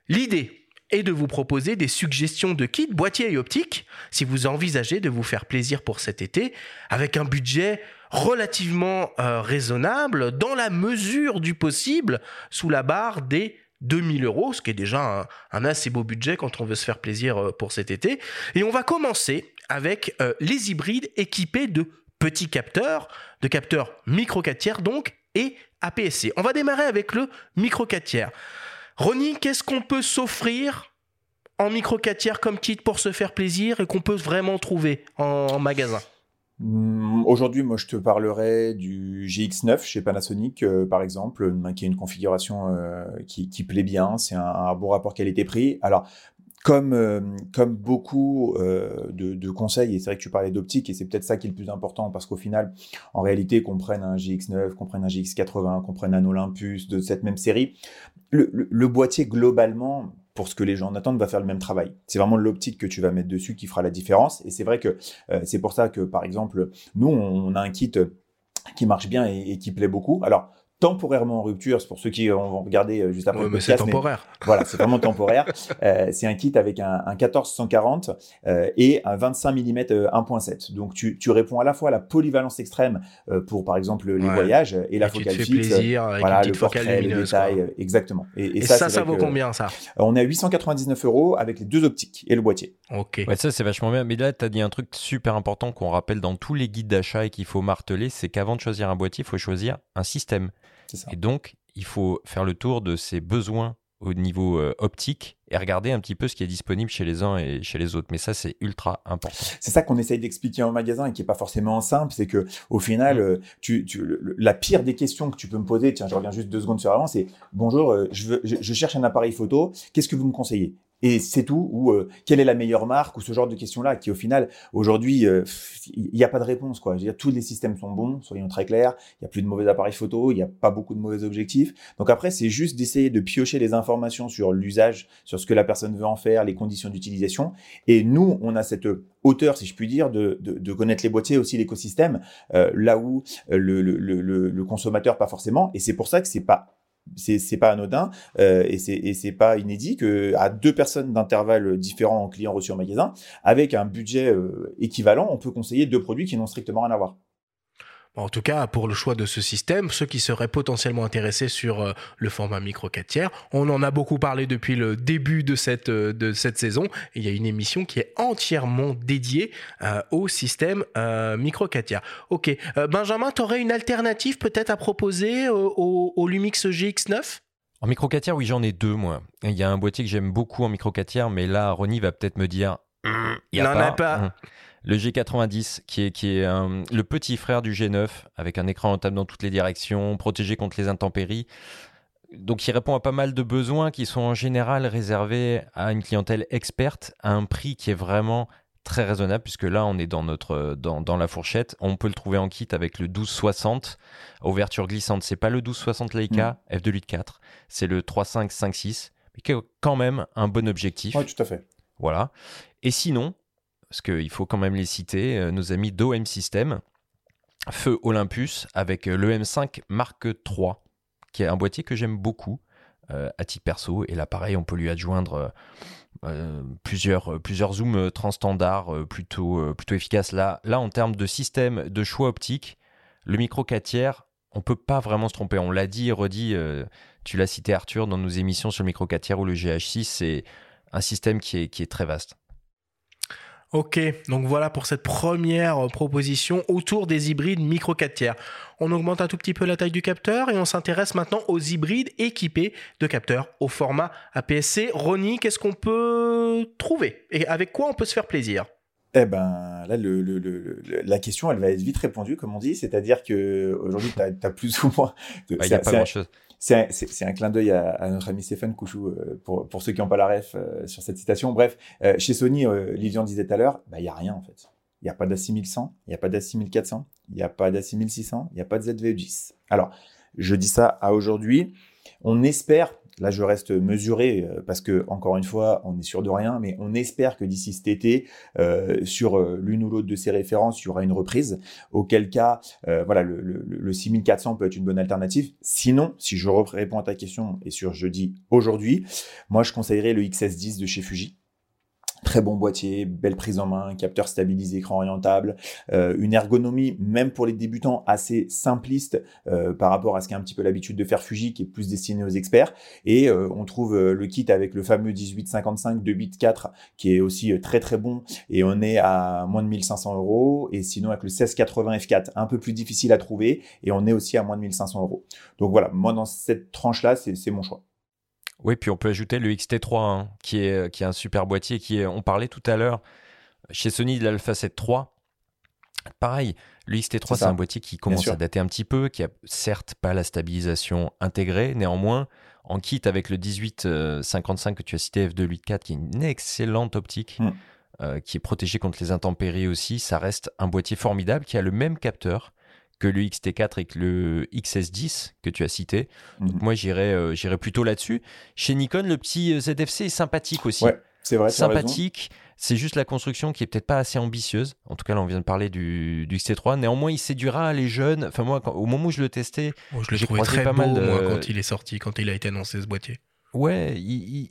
S1: L'idée est de vous proposer des suggestions de kits boîtiers et optiques si vous envisagez de vous faire plaisir pour cet été avec un budget relativement euh, raisonnable dans la mesure du possible sous la barre des 2000 euros, ce qui est déjà un, assez beau budget quand on veut se faire plaisir euh, pour cet été. Et on va commencer avec euh, les hybrides équipés de petits capteurs, de capteurs micro 4 tiers donc, et APS-C. On va démarrer avec le micro 4 tiers. Ronnie, qu'est-ce qu'on peut s'offrir en micro 4 tiers comme kit pour se faire plaisir et qu'on peut vraiment trouver en magasin?
S3: Aujourd'hui, moi, je te parlerai du GX9 chez Panasonic, euh, par exemple, qui est une configuration euh, qui, plaît bien. C'est un, bon rapport qualité-prix. Alors, comme, euh, comme beaucoup de, conseils, et c'est vrai que tu parlais d'optique, et c'est peut-être ça qui est le plus important, parce qu'au final, en réalité, qu'on prenne un GX9, qu'on prenne un GX80, qu'on prenne un Olympus de cette même série, le boîtier globalement pour ce que les gens attendent va faire le même travail. C'est vraiment l'optique que tu vas mettre dessus qui fera la différence. Et c'est vrai que c'est pour ça que, par exemple, nous, on a un kit qui marche bien et qui plaît beaucoup. Alors, temporairement en rupture. C'est pour ceux qui vont regarder euh, juste après.
S1: le mais c'est temporaire.
S3: voilà, c'est vraiment temporaire. Euh, c'est un kit avec un, un 1440 euh, et un 25 mm 1.7. Donc tu, tu, réponds à la fois à la polyvalence extrême euh, pour par exemple les voyages et la focale
S1: tu
S3: te fixe.
S1: plaisir avec
S3: voilà,
S1: une
S3: le portrait, le détail,
S1: quoi.
S3: exactement. Et,
S1: Et,
S3: ça,
S1: ça, ça vaut
S3: que,
S1: combien ça?
S3: On est à 899 euros avec les deux optiques et le boîtier.
S1: Ok.
S4: Ouais, ça c'est vachement bien. Mais là, tu as dit un truc super important qu'on rappelle dans tous les guides d'achat et qu'il faut marteler, c'est qu'avant de choisir un boîtier, il faut choisir un système. Et donc, il faut faire le tour de ses besoins au niveau euh, optique et regarder un petit peu ce qui est disponible chez les uns et chez les autres. Mais ça, c'est ultra important.
S3: C'est ça qu'on essaye d'expliquer en magasin et qui est pas forcément simple, c'est que au final, euh, tu, tu, le- la pire des questions que tu peux me poser, tiens, je reviens juste deux secondes sur avant, c'est bonjour, euh, je, veux, je, je cherche un appareil photo, qu'est-ce que vous me conseillez? Et c'est tout, ou euh, quelle est la meilleure marque, ou ce genre de questions-là, qui au final, aujourd'hui, euh, il n'y a pas de réponse, quoi. Je veux dire, tous les systèmes sont bons, soyons très clairs, il n'y a plus de mauvais appareils photo, il n'y a pas beaucoup de mauvais objectifs. Donc après, c'est juste d'essayer de piocher les informations sur l'usage, sur ce que la personne veut en faire, les conditions d'utilisation. Et nous, on a cette hauteur, si je puis dire, de, de, de connaître les boîtiers, aussi l'écosystème, euh, là où euh, le, le, le- le consommateur pas forcément. Et c'est pour ça que c'est pas c'est pas anodin euh, et c'est et c'est pas inédit que à deux personnes d'intervalle différents en clients reçus en magasin, avec un budget euh, équivalent, on peut conseiller deux produits qui n'ont strictement rien à voir.
S1: En tout cas, pour le choix de ce système, ceux qui seraient potentiellement intéressés sur euh, le format micro 4 tiers, on en a beaucoup parlé depuis le début de cette, euh, de cette saison. Il y a une émission qui est entièrement dédiée euh, au système euh, micro 4 tiers. Ok, Euh, Benjamin, tu aurais une alternative peut-être à proposer au, au Lumix GX9
S4: En micro 4 tiers, oui, j'en ai deux, moi. Il y a un boîtier que j'aime beaucoup en micro 4 tiers, mais là, Ronnie va peut-être me dire. Hum, Il y a pas. Le G90, qui est, qui est un- le petit frère du G9, avec un écran rentable dans toutes les directions, protégé contre les intempéries. Donc, il répond à pas mal de besoins qui sont en général réservés à une clientèle experte, à un prix qui est vraiment très raisonnable, puisque là, on est dans, notre, dans, dans la fourchette. On peut le trouver en kit avec le 1260, ouverture glissante. C'est pas le 1260 Leica f2.8.4, c'est le 3556, mais qui est quand même un bon objectif.
S3: Oui, tout à fait.
S4: Voilà. Et sinon, parce qu'il faut quand même les citer, euh, nos amis d'OM System, Feu Olympus avec euh, le M5 Mark III, qui est un boîtier que j'aime beaucoup euh, à titre perso. Et là, pareil, on peut lui adjoindre plusieurs, plusieurs zooms transstandards plutôt, plutôt efficaces. Là, là, en termes de système de choix optique, le micro 4 tiers, on peut pas vraiment se tromper. On l'a dit et redit, tu l'as cité Arthur dans nos émissions sur le micro 4 tiers ou le GH6, c'est un système qui est, qui est très vaste.
S1: Ok, donc voilà pour cette première euh, proposition autour des hybrides micro 4 tiers. On augmente un tout petit peu la taille du capteur et on s'intéresse maintenant aux hybrides équipés de capteurs au format APS-C. Ronnie, qu'est-ce qu'on peut trouver et avec quoi on peut se faire plaisir?
S3: Eh ben, là, le, le- le- le- la question, elle va être vite répondue, comme on dit. C'est-à-dire que aujourd'hui, tu as, plus ou moins. de-
S4: Bah, Il n'y a pas grand-chose.
S3: C'est un, clin d'œil à, notre ami Stéphane Couchou, euh, pour, ceux qui n'ont pas la ref euh, sur cette citation. Bref, euh, chez Sony, Lilian disait tout à l'heure, bah, il n'y a rien en fait. Il n'y a pas d'A6100, il n'y a pas d'A6400, il n'y a pas d'A6600, il n'y a pas de ZV10. Alors, je dis ça à aujourd'hui. On espère, là je reste mesuré euh, parce que, encore une fois, on est sûr de rien, mais on espère que d'ici cet été, euh, sur euh, l'une ou l'autre de ces références, il y aura une reprise. Auquel cas, voilà, le, le, le 6400 peut être une bonne alternative. Sinon, si je réponds à ta question et sur je dis aujourd'hui, moi je conseillerais le XS10 de chez Fuji. Très bon boîtier, belle prise en main, capteur stabilisé, écran orientable, euh, une ergonomie, même pour les débutants, assez simpliste euh, par rapport à ce qu'a un petit peu l'habitude de faire Fuji, qui est plus destiné aux experts. Et euh, on trouve euh, le kit avec le fameux 1855 de bit 4, qui est aussi euh, très très bon, et on est à moins de 1500 euros. Et sinon avec le 1680 F4, un peu plus difficile à trouver, et on est aussi à moins de 1500 euros. Donc voilà, moi dans cette tranche-là, c'est c'est mon choix.
S4: Oui, puis on peut ajouter le XT3, hein, qui, est, qui est un super boîtier. Qui est, on parlait tout à l'heure chez Sony de l'Alpha 7 III. Pareil, le XT3,
S3: C'est
S4: un boîtier qui commence à dater un petit peu, qui a certes pas la stabilisation intégrée, néanmoins, en kit avec le 1855 que tu as cité, f2.8.4, qui est une excellente optique,
S3: Mm.
S4: euh, qui est protégée contre les intempéries aussi, ça reste un boîtier formidable qui a le même capteur que le XT4 et que le XS10 que tu as cité. Donc
S3: Mhm.
S4: moi, j'irais euh, j'irais plutôt là-dessus. Chez Nikon, le petit euh, ZFC est sympathique aussi.
S3: Ouais, c'est vrai.
S4: sympathique. C'est juste la construction qui est peut-être pas assez ambitieuse. En tout cas, là, on vient de parler du, du XT3. Néanmoins, il séduira les jeunes. Enfin, moi, quand- au moment où je le testais,
S1: je l'ai trouvé très
S4: pas
S1: beau,
S4: mal de-
S1: moi, quand il est sorti, quand il a été annoncé ce boîtier.
S4: ouais, il- il-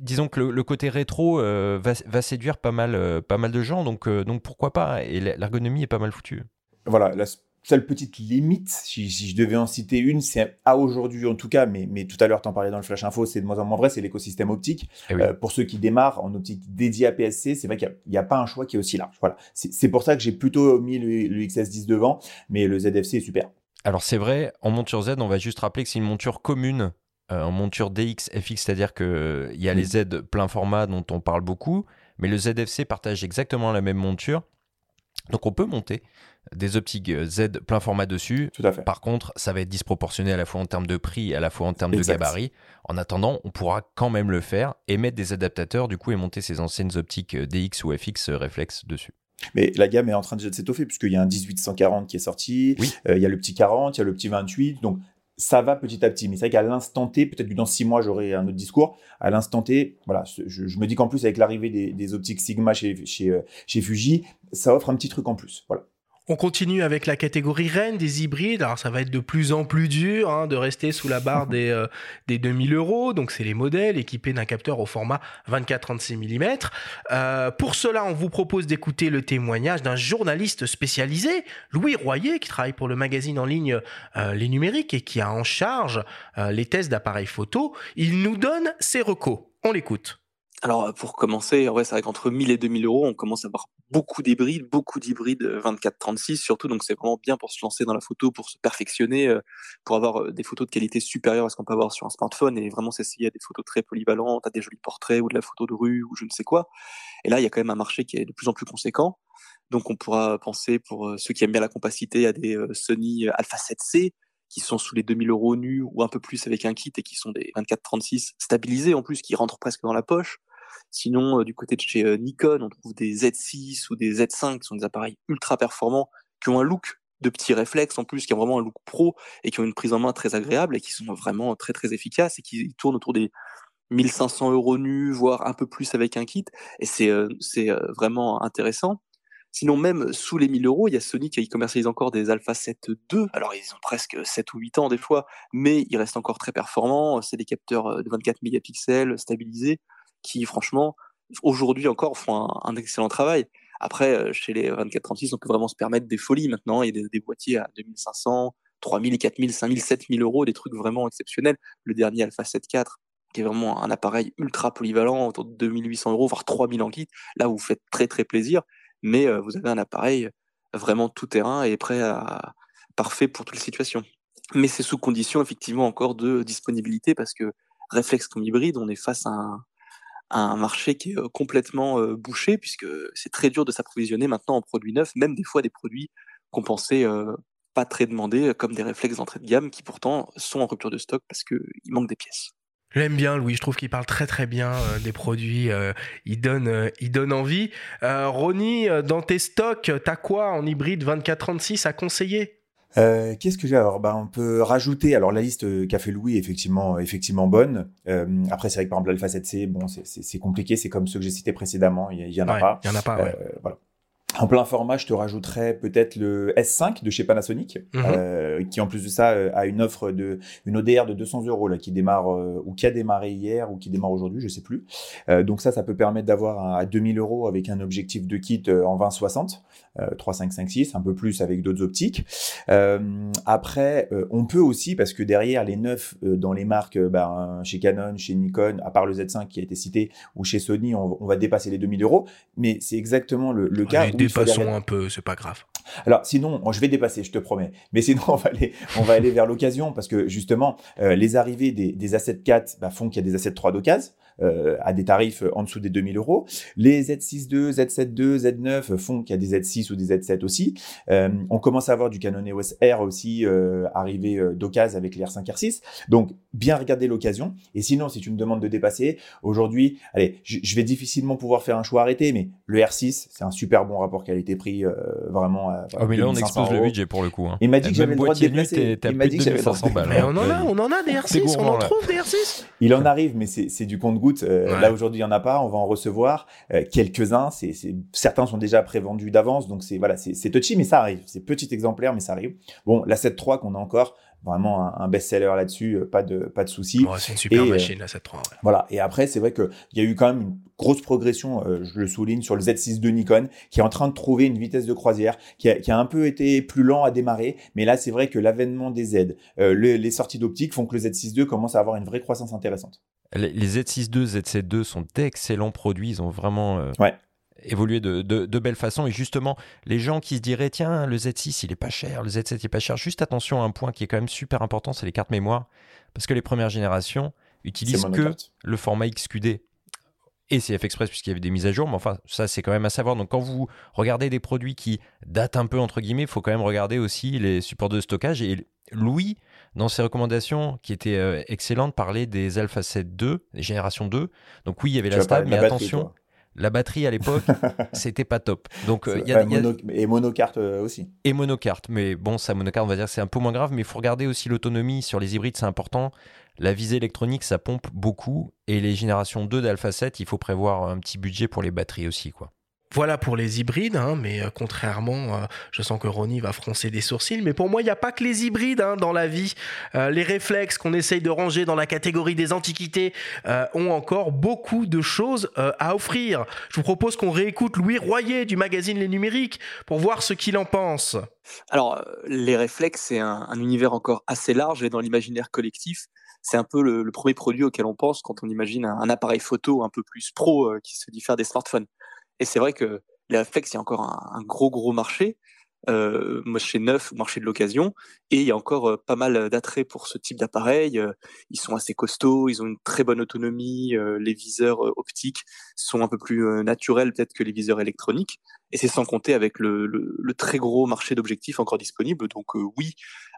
S4: disons que le, le côté rétro euh, va, va séduire pas mal, euh, pas mal de gens. Donc, euh, donc pourquoi pas? Et l'ergonomie est pas mal foutue.
S3: Voilà, seule petite limite, si, si je devais en citer une, c'est à aujourd'hui en tout cas, mais, mais tout à l'heure, t'en parlais dans le Flash Info, c'est de moins en moins vrai, c'est l'écosystème optique.
S4: Eh oui.
S3: Euh, pour ceux qui démarrent en optique dédiée à PSC, c'est vrai qu'il n'y a, pas un choix qui est aussi large. Voilà. C'est pour ça que j'ai plutôt mis le, le XS10 devant, mais le ZFC est super.
S4: Alors c'est vrai, en monture Z, on va juste rappeler que c'est une monture commune euh, en monture DX, FX, c'est-à-dire qu'il y a
S3: Mm.
S4: les Z plein format dont on parle beaucoup, mais le ZFC partage exactement la même monture. Donc on peut monter des optiques euh, Z plein format dessus.
S3: Tout à fait.
S4: Par contre, ça va être disproportionné à la fois en termes de prix et à la fois en termes
S3: Exact.
S4: de gabarit. En attendant, on pourra quand même le faire et mettre des adaptateurs du coup et monter ces anciennes optiques euh, DX ou FX euh, réflexe dessus.
S3: Mais la gamme est en train de s'étoffer, puisqu'il y a un 1840 qui est sorti,
S4: Oui.
S3: euh, il y a le petit 40, il y a le petit 28, donc ça va petit à petit. Mais c'est vrai qu'à l'instant T, peut-être que dans six mois, j'aurai un autre discours. À l'instant T, voilà, je, me dis qu'en plus, avec l'arrivée des, des optiques Sigma chez, chez, euh, chez Fuji, ça offre un petit truc en plus. Voilà.
S1: On continue avec la catégorie reine des hybrides. Alors, ça va être de plus en plus dur hein, de rester sous la barre des, euh, des 2000 euros. Donc, c'est les modèles équipés d'un capteur au format 24-36 mm. Euh, pour cela, on vous propose d'écouter le témoignage d'un journaliste spécialisé, Louis Royer, qui travaille pour le magazine en ligne euh, Les Numériques et qui a en charge euh, les tests d'appareils photo. Il nous donne ses recos. On l'écoute.
S6: Alors, pour commencer, ouais, c'est vrai qu'entre 1000 et 2000 euros, on commence à avoir beaucoup d'hybrides, beaucoup d'hybrides euh, 24-36 surtout. Donc, c'est vraiment bien pour se lancer dans la photo, pour se perfectionner, euh, pour avoir euh, des photos de qualité supérieure à ce qu'on peut avoir sur un smartphone et vraiment s'essayer à des photos très polyvalentes, à des jolis portraits ou de la photo de rue ou je ne sais quoi. Et là, il y a quand même un marché qui est de plus en plus conséquent. Donc, on pourra penser pour euh, ceux qui aiment bien la compacité à des euh, Sony euh, Alpha 7C qui sont sous les 2000 euros nus ou un peu plus avec un kit et qui sont des 24-36 stabilisés en plus, qui rentrent presque dans la poche. Sinon, euh, du côté de chez euh, Nikon, on trouve des Z6 ou des Z5 qui sont des appareils ultra performants, qui ont un look de petits réflexes en plus, qui ont vraiment un look pro et qui ont une prise en main très agréable et qui sont vraiment très très efficaces et qui tournent autour des 1500 euros nus, voire un peu plus avec un kit. Et c'est euh, vraiment intéressant. Sinon, même sous les 1000 euros, il y a Sony qui commercialise encore des Alpha 7 II. Alors, ils ont presque 7 ou 8 ans des fois, mais ils restent encore très performants. C'est des capteurs de 24 mégapixels stabilisés qui, franchement, aujourd'hui encore font un, excellent travail. Après, euh, chez les 24-36, on peut vraiment se permettre des folies maintenant. Il y a des, des boîtiers à 2500, 3000, 4000, 5000, 7000 euros, des trucs vraiment exceptionnels. Le dernier Alpha 7 IV, qui est vraiment un appareil ultra polyvalent, autour de 2800 euros, voire 3000 en kit. Là, vous faites très très plaisir, mais euh, vous avez un appareil vraiment tout terrain et prêt à parfait pour toutes les situations. Mais c'est sous condition effectivement encore de disponibilité parce que réflexe comme hybride, on est face à un, un marché qui est complètement bouché puisque c'est très dur de s'approvisionner maintenant en produits neufs, même des fois des produits qu'on pensait pas très demandés, comme des réflexes d'entrée de gamme qui pourtant sont en rupture de stock parce qu'il manque des pièces.
S1: Je l'aime bien, Louis. Je trouve qu'il parle très très bien des produits. il donne, il donne envie. Ronnie, dans tes stocks, t'as quoi en hybride 24-36 à conseiller?
S3: Euh, Qu'est-ce que j'ai? Alors bah, On peut rajouter, alors la liste euh, qu'a fait Louis est effectivement, effectivement bonne. Euh, après, c'est vrai que par exemple, l'Alpha 7C, bon, c'est- compliqué, c'est comme ceux que j'ai cités précédemment, il y, il y en a pas.
S1: Il y en a pas, ouais.
S3: Euh, voilà. En plein format, je te rajouterais peut-être le S5 de chez Panasonic,
S1: Mhm.
S3: euh, qui en plus de ça euh, a une offre de une ODR de 200 euros là, qui démarre euh, ou qui a démarré hier ou qui démarre aujourd'hui, je sais plus. Euh, donc ça, ça peut permettre d'avoir à 2000 euros avec un objectif de kit euh, en 20-60, euh, 3, 5, 5, 6, un peu plus avec d'autres optiques. Euh, après, euh, on peut aussi, parce que derrière les neufs euh, dans les marques, ben, chez Canon, chez Nikon, à part le Z5 qui a été cité, ou chez Sony, on, on va dépasser les 2000 euros. Mais c'est exactement le, le cas. Où
S1: dépassons un peu, c'est pas grave.
S3: alors sinon, bon, je vais dépasser, je te promets. Mais sinon, on va aller, on va aller vers l'occasion parce que justement, euh, les arrivées des, des A7 IV bah, font qu'il y a des A7 III d'occasion euh, à des tarifs en dessous des 2000 euros. Les Z6 II, Z7 II, Z9 font qu'il y a des Z6 ou des Z7 aussi. Euh, on commence à avoir du Canon EOS R aussi euh, arrivé euh, d'occasion avec les R5, R6. Donc bien regarder l'occasion. Et sinon, si tu me demandes de dépasser, aujourd'hui, allez, je, vais difficilement pouvoir faire un choix arrêté, mais le R6, c'est un super bon rapport qualité-prix, vraiment à,
S4: oh, mais là, on expose le budget pour le coup. Hein.
S3: Il m'a dit que j'avais le droit de déplacer.
S4: Il m'a dit que j'avais le droit de
S1: balles. On en a, on en a des R6, on en trouve des R6.
S3: Il en arrive, mais c'est du compte-goutte. Là, aujourd'hui, il n'y en a pas. On va en recevoir quelques-uns. Certains sont déjà prévendus d'avance. Donc, c'est voilà, c'est touchy, mais ça arrive. C'est petit exemplaire, mais ça arrive. Bon, la 7.3 qu'on a encore, vraiment un, best-seller là-dessus, euh, pas de pas de soucis.
S1: c'est une super euh, machine la 7.3. Ouais.
S3: Voilà. Et après, c'est vrai qu'il y a eu quand même une grosse progression, euh, je le souligne, sur le Z6 de Nikon, qui est en train de trouver une vitesse de croisière, qui a, qui a un peu été plus lent à démarrer. Mais là, c'est vrai que l'avènement des Z, les sorties d'optique font que le Z6 II commence à avoir une vraie croissance intéressante.
S4: Les, Z6 II, Z7 II sont d'excellents produits. Ils ont vraiment
S3: ouais
S4: évoluer de, de, belle façon. Et justement, les gens qui se diraient, tiens, le Z6, il est pas cher, le Z7, il est pas cher. Juste attention à un point qui est quand même super important, c'est les cartes mémoire. Parce que les premières générations utilisent que le format XQD. Et CF Express, puisqu'il y avait des mises à jour, mais enfin, ça, c'est quand même à savoir. Donc, quand vous regardez des produits qui datent un peu, entre guillemets, il faut quand même regarder aussi les supports de stockage. Et Louis, dans ses recommandations qui étaient euh, excellentes, parlait des Alpha 7 2, des générations 2. Donc, oui, il y avait la stable, mais attention la batterie à l'époque, c'était pas top. Donc,
S3: euh, y a, et monocarte euh, aussi.
S4: Et monocarte, mais bon, ça monocarte, on va dire, c'est un peu moins grave, mais il faut regarder aussi l'autonomie sur les hybrides, c'est important. La visée électronique, ça pompe beaucoup, et les générations 2 d'Alpha 7, il faut prévoir un petit budget pour les batteries aussi, quoi.
S1: Voilà pour les hybrides, hein, mais euh, contrairement, euh, je sens que Ronnie va froncer des sourcils, mais pour moi, il n'y a pas que les hybrides hein, dans la vie. Euh, les réflexes qu'on essaye de ranger dans la catégorie des antiquités ont encore beaucoup de choses à offrir. Je vous propose qu'on réécoute Louis Royer du magazine Les Numériques pour voir ce qu'il en pense.
S6: Alors, les réflexes, c'est un, univers encore assez large et dans l'imaginaire collectif, c'est un peu le, premier produit auquel on pense quand on imagine un, un appareil photo un peu plus pro qui se diffère des smartphones. Et c'est vrai que les réflexes, il y a encore un, gros, gros marché, euh, marché neuf, marché de l'occasion, et il y a encore euh, pas mal d'attrait pour ce type d'appareil. Euh, ils sont assez costauds, ils ont une très bonne autonomie, euh, les viseurs optiques sont un peu plus naturels peut-être que les viseurs électroniques, et c'est sans compter avec le, le, très gros marché d'objectifs encore disponible. Donc oui,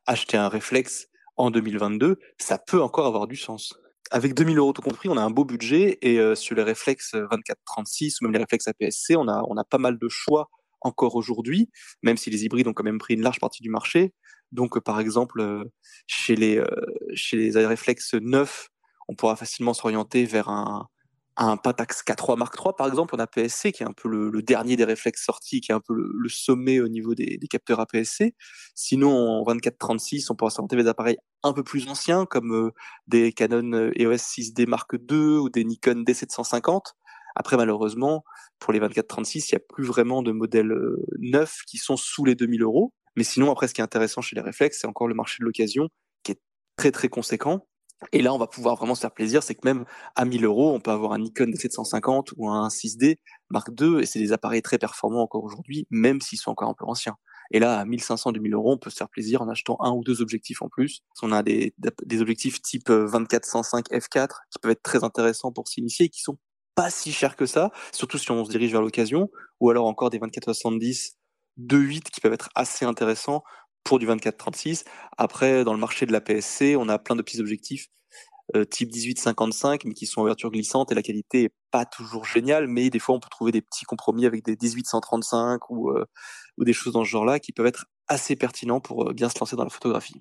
S6: acheter un réflexe en 2022, ça peut encore avoir du sens avec 2000 euros tout compris, on a un beau budget et euh, sur les réflexes 24-36 ou même les réflexes APS-C, on a, on a pas mal de choix encore aujourd'hui, même si les hybrides ont quand même pris une large partie du marché. Donc, par exemple, euh, chez les, euh, chez les réflexes neufs, on pourra facilement s'orienter vers un, un Pentax K3 Mark III, par exemple, en APS-C, qui est un peu le, dernier des réflexes sortis, qui est un peu le, sommet au niveau des, capteurs APS-C. Sinon, en 24-36, on s'orienter vers des appareils un peu plus anciens, comme euh, des Canon euh, EOS 6D Mark II ou des Nikon D750. Après, malheureusement, pour les 24-36, il n'y a plus vraiment de modèles euh, neufs qui sont sous les 2000 euros. Mais sinon, après, ce qui est intéressant chez les réflexes, c'est encore le marché de l'occasion, qui est très très conséquent et là, on va pouvoir vraiment se faire plaisir, c'est que même à 1000 euros, on peut avoir un Nikon D750 ou un 6D Mark II, et c'est des appareils très performants encore aujourd'hui, même s'ils sont encore un peu anciens. Et là, à 1500, 2000 euros, on peut se faire plaisir en achetant un ou deux objectifs en plus. On a des, des objectifs type 24-105 f4 qui peuvent être très intéressants pour s'initier et qui sont pas si chers que ça, surtout si on se dirige vers l'occasion, ou alors encore des 24-70 2.8 qui peuvent être assez intéressants pour du 24-36. Après, dans le marché de la PSC, on a plein de petits objectifs euh, type 18-55, mais qui sont en ouverture glissante et la qualité est pas toujours géniale, mais des fois on peut trouver des petits compromis avec des 18-135 ou, euh, ou des choses dans ce genre-là qui peuvent être assez pertinents pour euh, bien se lancer dans la photographie.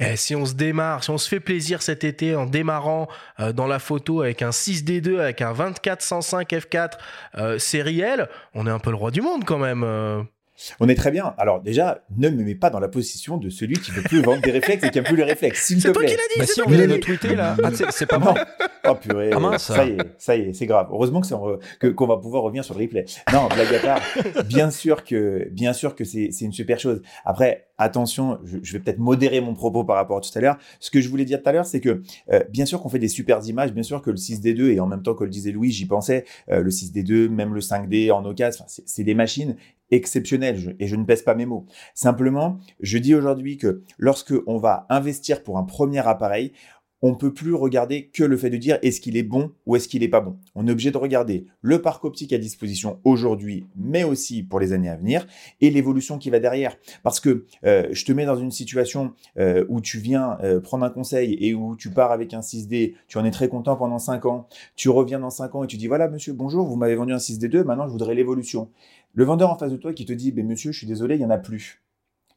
S1: Eh, si on se démarre, si on se fait plaisir cet été en démarrant dans la photo avec un 6D2, avec un 24-105 f4 série L, on est un peu le roi du monde quand même.
S3: On est très bien. Alors déjà, ne me mets pas dans la position de celui qui veut plus vendre des réflexes et qui a plus les réflexes, s'il te plaît.
S1: C'est toi qui l'as dit.
S4: si on vient de tweeter là, ah, c'est pas bon.
S3: Oh purée, ah, ça y est, ça y est, c'est grave. Heureusement que qu'on va pouvoir revenir sur le replay. Non, blague à part. Bien sûr que, bien sûr que c'est une super chose. Après, attention, je, vais peut-être modérer mon propos par rapport à tout à l'heure. Ce que je voulais dire tout à l'heure, c'est que euh, bien sûr qu'on fait des super images, bien sûr que le 6D2 et en même temps que le disait Louis, j'y pensais, euh, le 6D2, même le 5D en occasion, c'est des machines exceptionnelles et je ne pèse pas mes mots. Simplement, je dis aujourd'hui que lorsque on va investir pour un premier appareil, on peut plus regarder que le fait de dire est-ce qu'il est bon ou est-ce qu'il est pas bon. On est obligé de regarder le parc optique à disposition aujourd'hui, mais aussi pour les années à venir, et l'évolution qui va derrière. Parce que euh, je te mets dans une situation euh, où tu viens euh, prendre un conseil et où tu pars avec un 6D, tu en es très content pendant 5 ans, tu reviens dans 5 ans et tu dis voilà monsieur, bonjour, vous m'avez vendu un 6D2, maintenant je voudrais l'évolution. Le vendeur en face de toi qui te dit ben monsieur, je suis désolé, il y en a plus.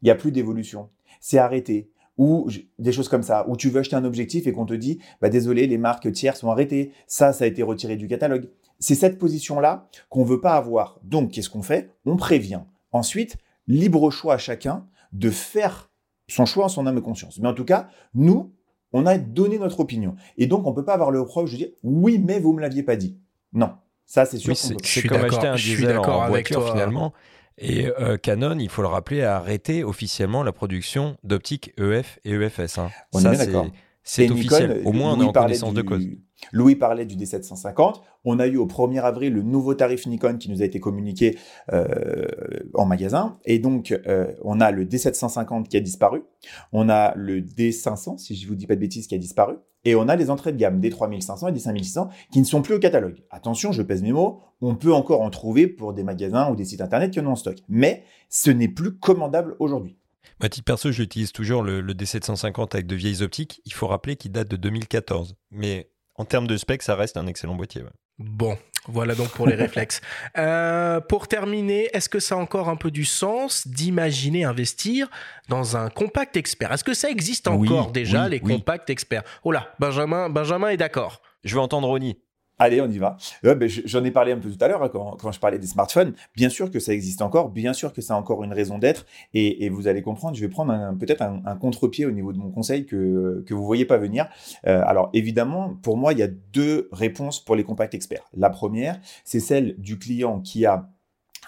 S3: Il y a plus d'évolution. C'est arrêté ou des choses comme ça, où tu veux acheter un objectif et qu'on te dit, bah désolé, les marques tiers sont arrêtées, ça, ça a été retiré du catalogue. C'est cette position-là qu'on veut pas avoir. Donc, qu'est-ce qu'on fait? On prévient. Ensuite, libre choix à chacun de faire son choix en son âme et conscience. Mais en tout cas, nous, on a donné notre opinion. Et donc, on peut pas avoir le reproche de dire, oui, mais vous me l'aviez pas dit. Non. Ça, c'est sûr.
S4: c'est comme acheter un diesel en voiture, finalement. Et euh, Canon, il faut le rappeler, a arrêté officiellement la production d'optiques EF et EFS. Hein.
S3: On est d'accord.
S4: C'est officiel. Au moins, on est en connaissance de cause.
S3: Louis parlait du D750. On a eu au 1er avril le nouveau tarif Nikon qui nous a été communiqué euh, en magasin. Et donc, euh, on a le D750 qui a disparu. On a le D500, si je vous dis pas de bêtises, qui a disparu. Et on a les entrées de gamme D3500 et D5600 qui ne sont plus au catalogue. Attention, je pèse mes mots, on peut encore en trouver pour des magasins ou des sites internet qui en ont en stock. Mais ce n'est plus commandable aujourd'hui.
S4: À titre perso, j'utilise toujours le, le, D750 avec de vieilles optiques. Il faut rappeler qu'il date de 2014. Mais en termes de spec, ça reste un excellent boîtier.
S1: Bon, voilà donc pour les réflexes. Euh, pour terminer, est-ce que ça a encore un peu du sens d'imaginer investir dans un compact expert? Est-ce que ça existe encore déjà, les compacts experts? Oh là, Benjamin, Benjamin est d'accord.
S4: Je veux entendre Ronnie.
S3: Allez, on y va. Ben, j'en ai parlé un peu tout à l'heure hein, quand, je parlais des smartphones. Bien sûr que ça existe encore, bien sûr que ça a encore une raison d'être. Et, vous allez comprendre, je vais prendre peut-être un, contre-pied au niveau de mon conseil que, vous voyez pas venir. Euh, alors évidemment, pour moi, il y a deux réponses pour les compacts experts. La première, c'est celle du client qui a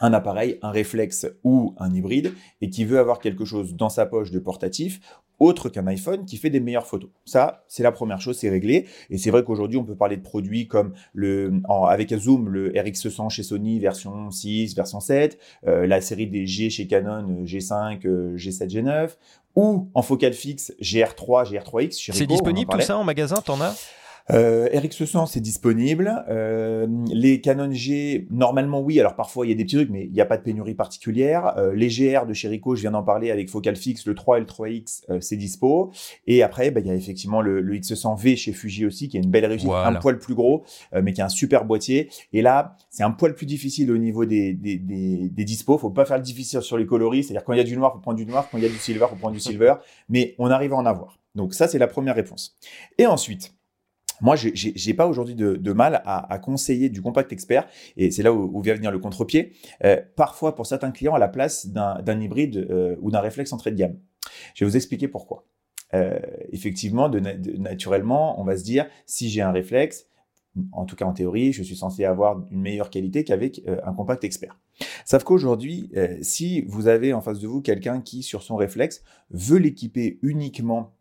S3: un appareil, un réflexe ou un hybride, et qui veut avoir quelque chose dans sa poche de portatif, autre qu'un iPhone qui fait des meilleures photos. Ça, c'est la première chose, c'est réglé. Et c'est vrai qu'aujourd'hui, on peut parler de produits comme le, avec un zoom, le RX100 chez Sony, version 6, version 7, euh, la série des G chez Canon, G5, G7, G9, ou en focale fixe, GR3, GR3X.
S4: C'est disponible tout ça en magasin, t'en as?
S3: Euh, RX100, c'est disponible. Euh, les Canon G, normalement oui. Alors parfois il y a des petits trucs, mais il n'y a pas de pénurie particulière. Euh, les GR de chez Ricoh, je viens d'en parler avec focal fixe, le 3 et le 3X, euh, c'est dispo. Et après, bah, il y a effectivement le, le, X100V chez Fuji aussi, qui a une belle réussite, un poil plus gros, euh, mais qui a un super boîtier. Et là, c'est un poil plus difficile au niveau des, des, des, des dispos. Faut pas faire le difficile sur les coloris. C'est-à-dire quand il y a du noir, faut prendre du noir. Quand il y a du silver, faut prendre du silver. Mais on arrive à en avoir. Donc ça, c'est la première réponse. Et ensuite, moi, j'ai pas aujourd'hui de, mal à, conseiller du compact expert, et c'est là où, vient venir le contre-pied. Euh, parfois, pour certains clients, à la place d'un hybride euh, ou d'un réflexe entrée de gamme. Je vais vous expliquer pourquoi. Euh, effectivement, naturellement, on va se dire, si j'ai un réflexe, en tout cas en théorie, je suis censé avoir une meilleure qualité qu'avec un compact expert. Sauf qu'aujourd'hui, si vous avez en face de vous quelqu'un qui, sur son réflexe, veut l'équiper uniquement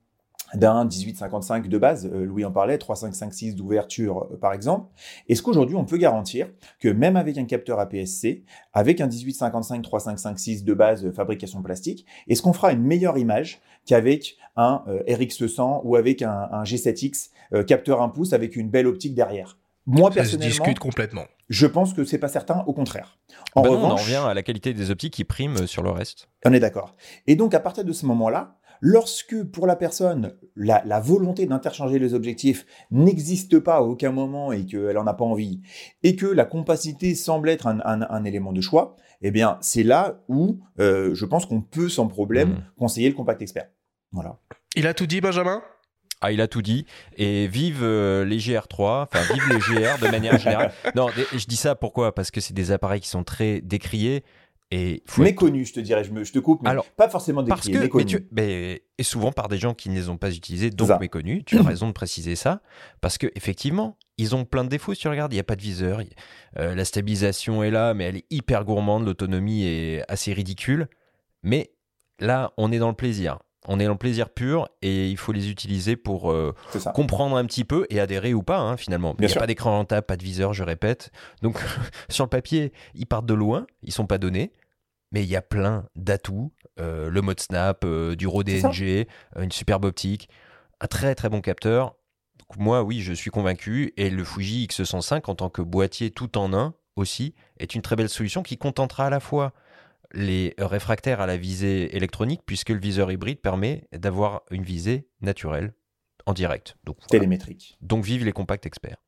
S3: d'un 1855 de base, euh, Louis en parlait, 3556 d'ouverture euh, par exemple. Est-ce qu'aujourd'hui on peut garantir que même avec un capteur APS-C, avec un 1855 3556 de base euh, fabrication plastique, est-ce qu'on fera une meilleure image qu'avec un RX100 ou avec un, G7X capteur 1 pouce avec une belle optique derrière?
S1: Moi, personnellement, se discute complètement.
S3: Je pense que c'est pas certain, au contraire.
S4: En bah revanche, on en revient à la qualité des optiques qui prime sur le reste.
S3: On est d'accord. Et donc, à partir de ce moment-là, Lorsque pour la personne, la, volonté d'interchanger les objectifs n'existe pas à aucun moment et qu'elle n'en a pas envie, et que la compacité semble être un, élément de choix, eh bien c'est là où euh, je pense qu'on peut sans problème mmh. conseiller le compact expert. Voilà.
S1: Il a tout dit, Benjamin?
S4: Ah, il a tout dit. Et vive euh, les GR3, enfin vive les GR de manière générale. Non, je dis ça pourquoi? Parce que c'est des appareils qui sont très décriés. Et
S3: méconnu, je te dirais, je, me, je te coupe, mais Alors, pas forcément décrié, parce que,
S4: Mais et souvent par des gens qui ne les ont pas utilisés, donc méconnus. Tu as raison de préciser ça, parce que effectivement, ils ont plein de défauts. Si tu regardes, il n'y a pas de viseur, euh, la stabilisation est là, mais elle est hyper gourmande, l'autonomie est assez ridicule. Mais là, on est dans le plaisir. On est dans le plaisir pur et il faut les utiliser pour euh, comprendre un petit peu et adhérer ou pas, hein, finalement. Il n'y a pas d'écran rentable, pas de viseur, je répète. Donc, sur le papier, ils partent de loin, ils sont pas donnés, mais il y a plein d'atouts. Euh, le mode snap, euh, du RAW DNG, une superbe optique, un très très bon capteur. moi, oui, je suis convaincu. Et le Fuji X105 en tant que boîtier tout en un aussi est une très belle solution qui contentera à la fois les réfractaires à la visée électronique puisque le viseur hybride permet d'avoir une visée naturelle en direct. Donc,
S3: Télémétrique.
S4: Donc vive les compacts experts.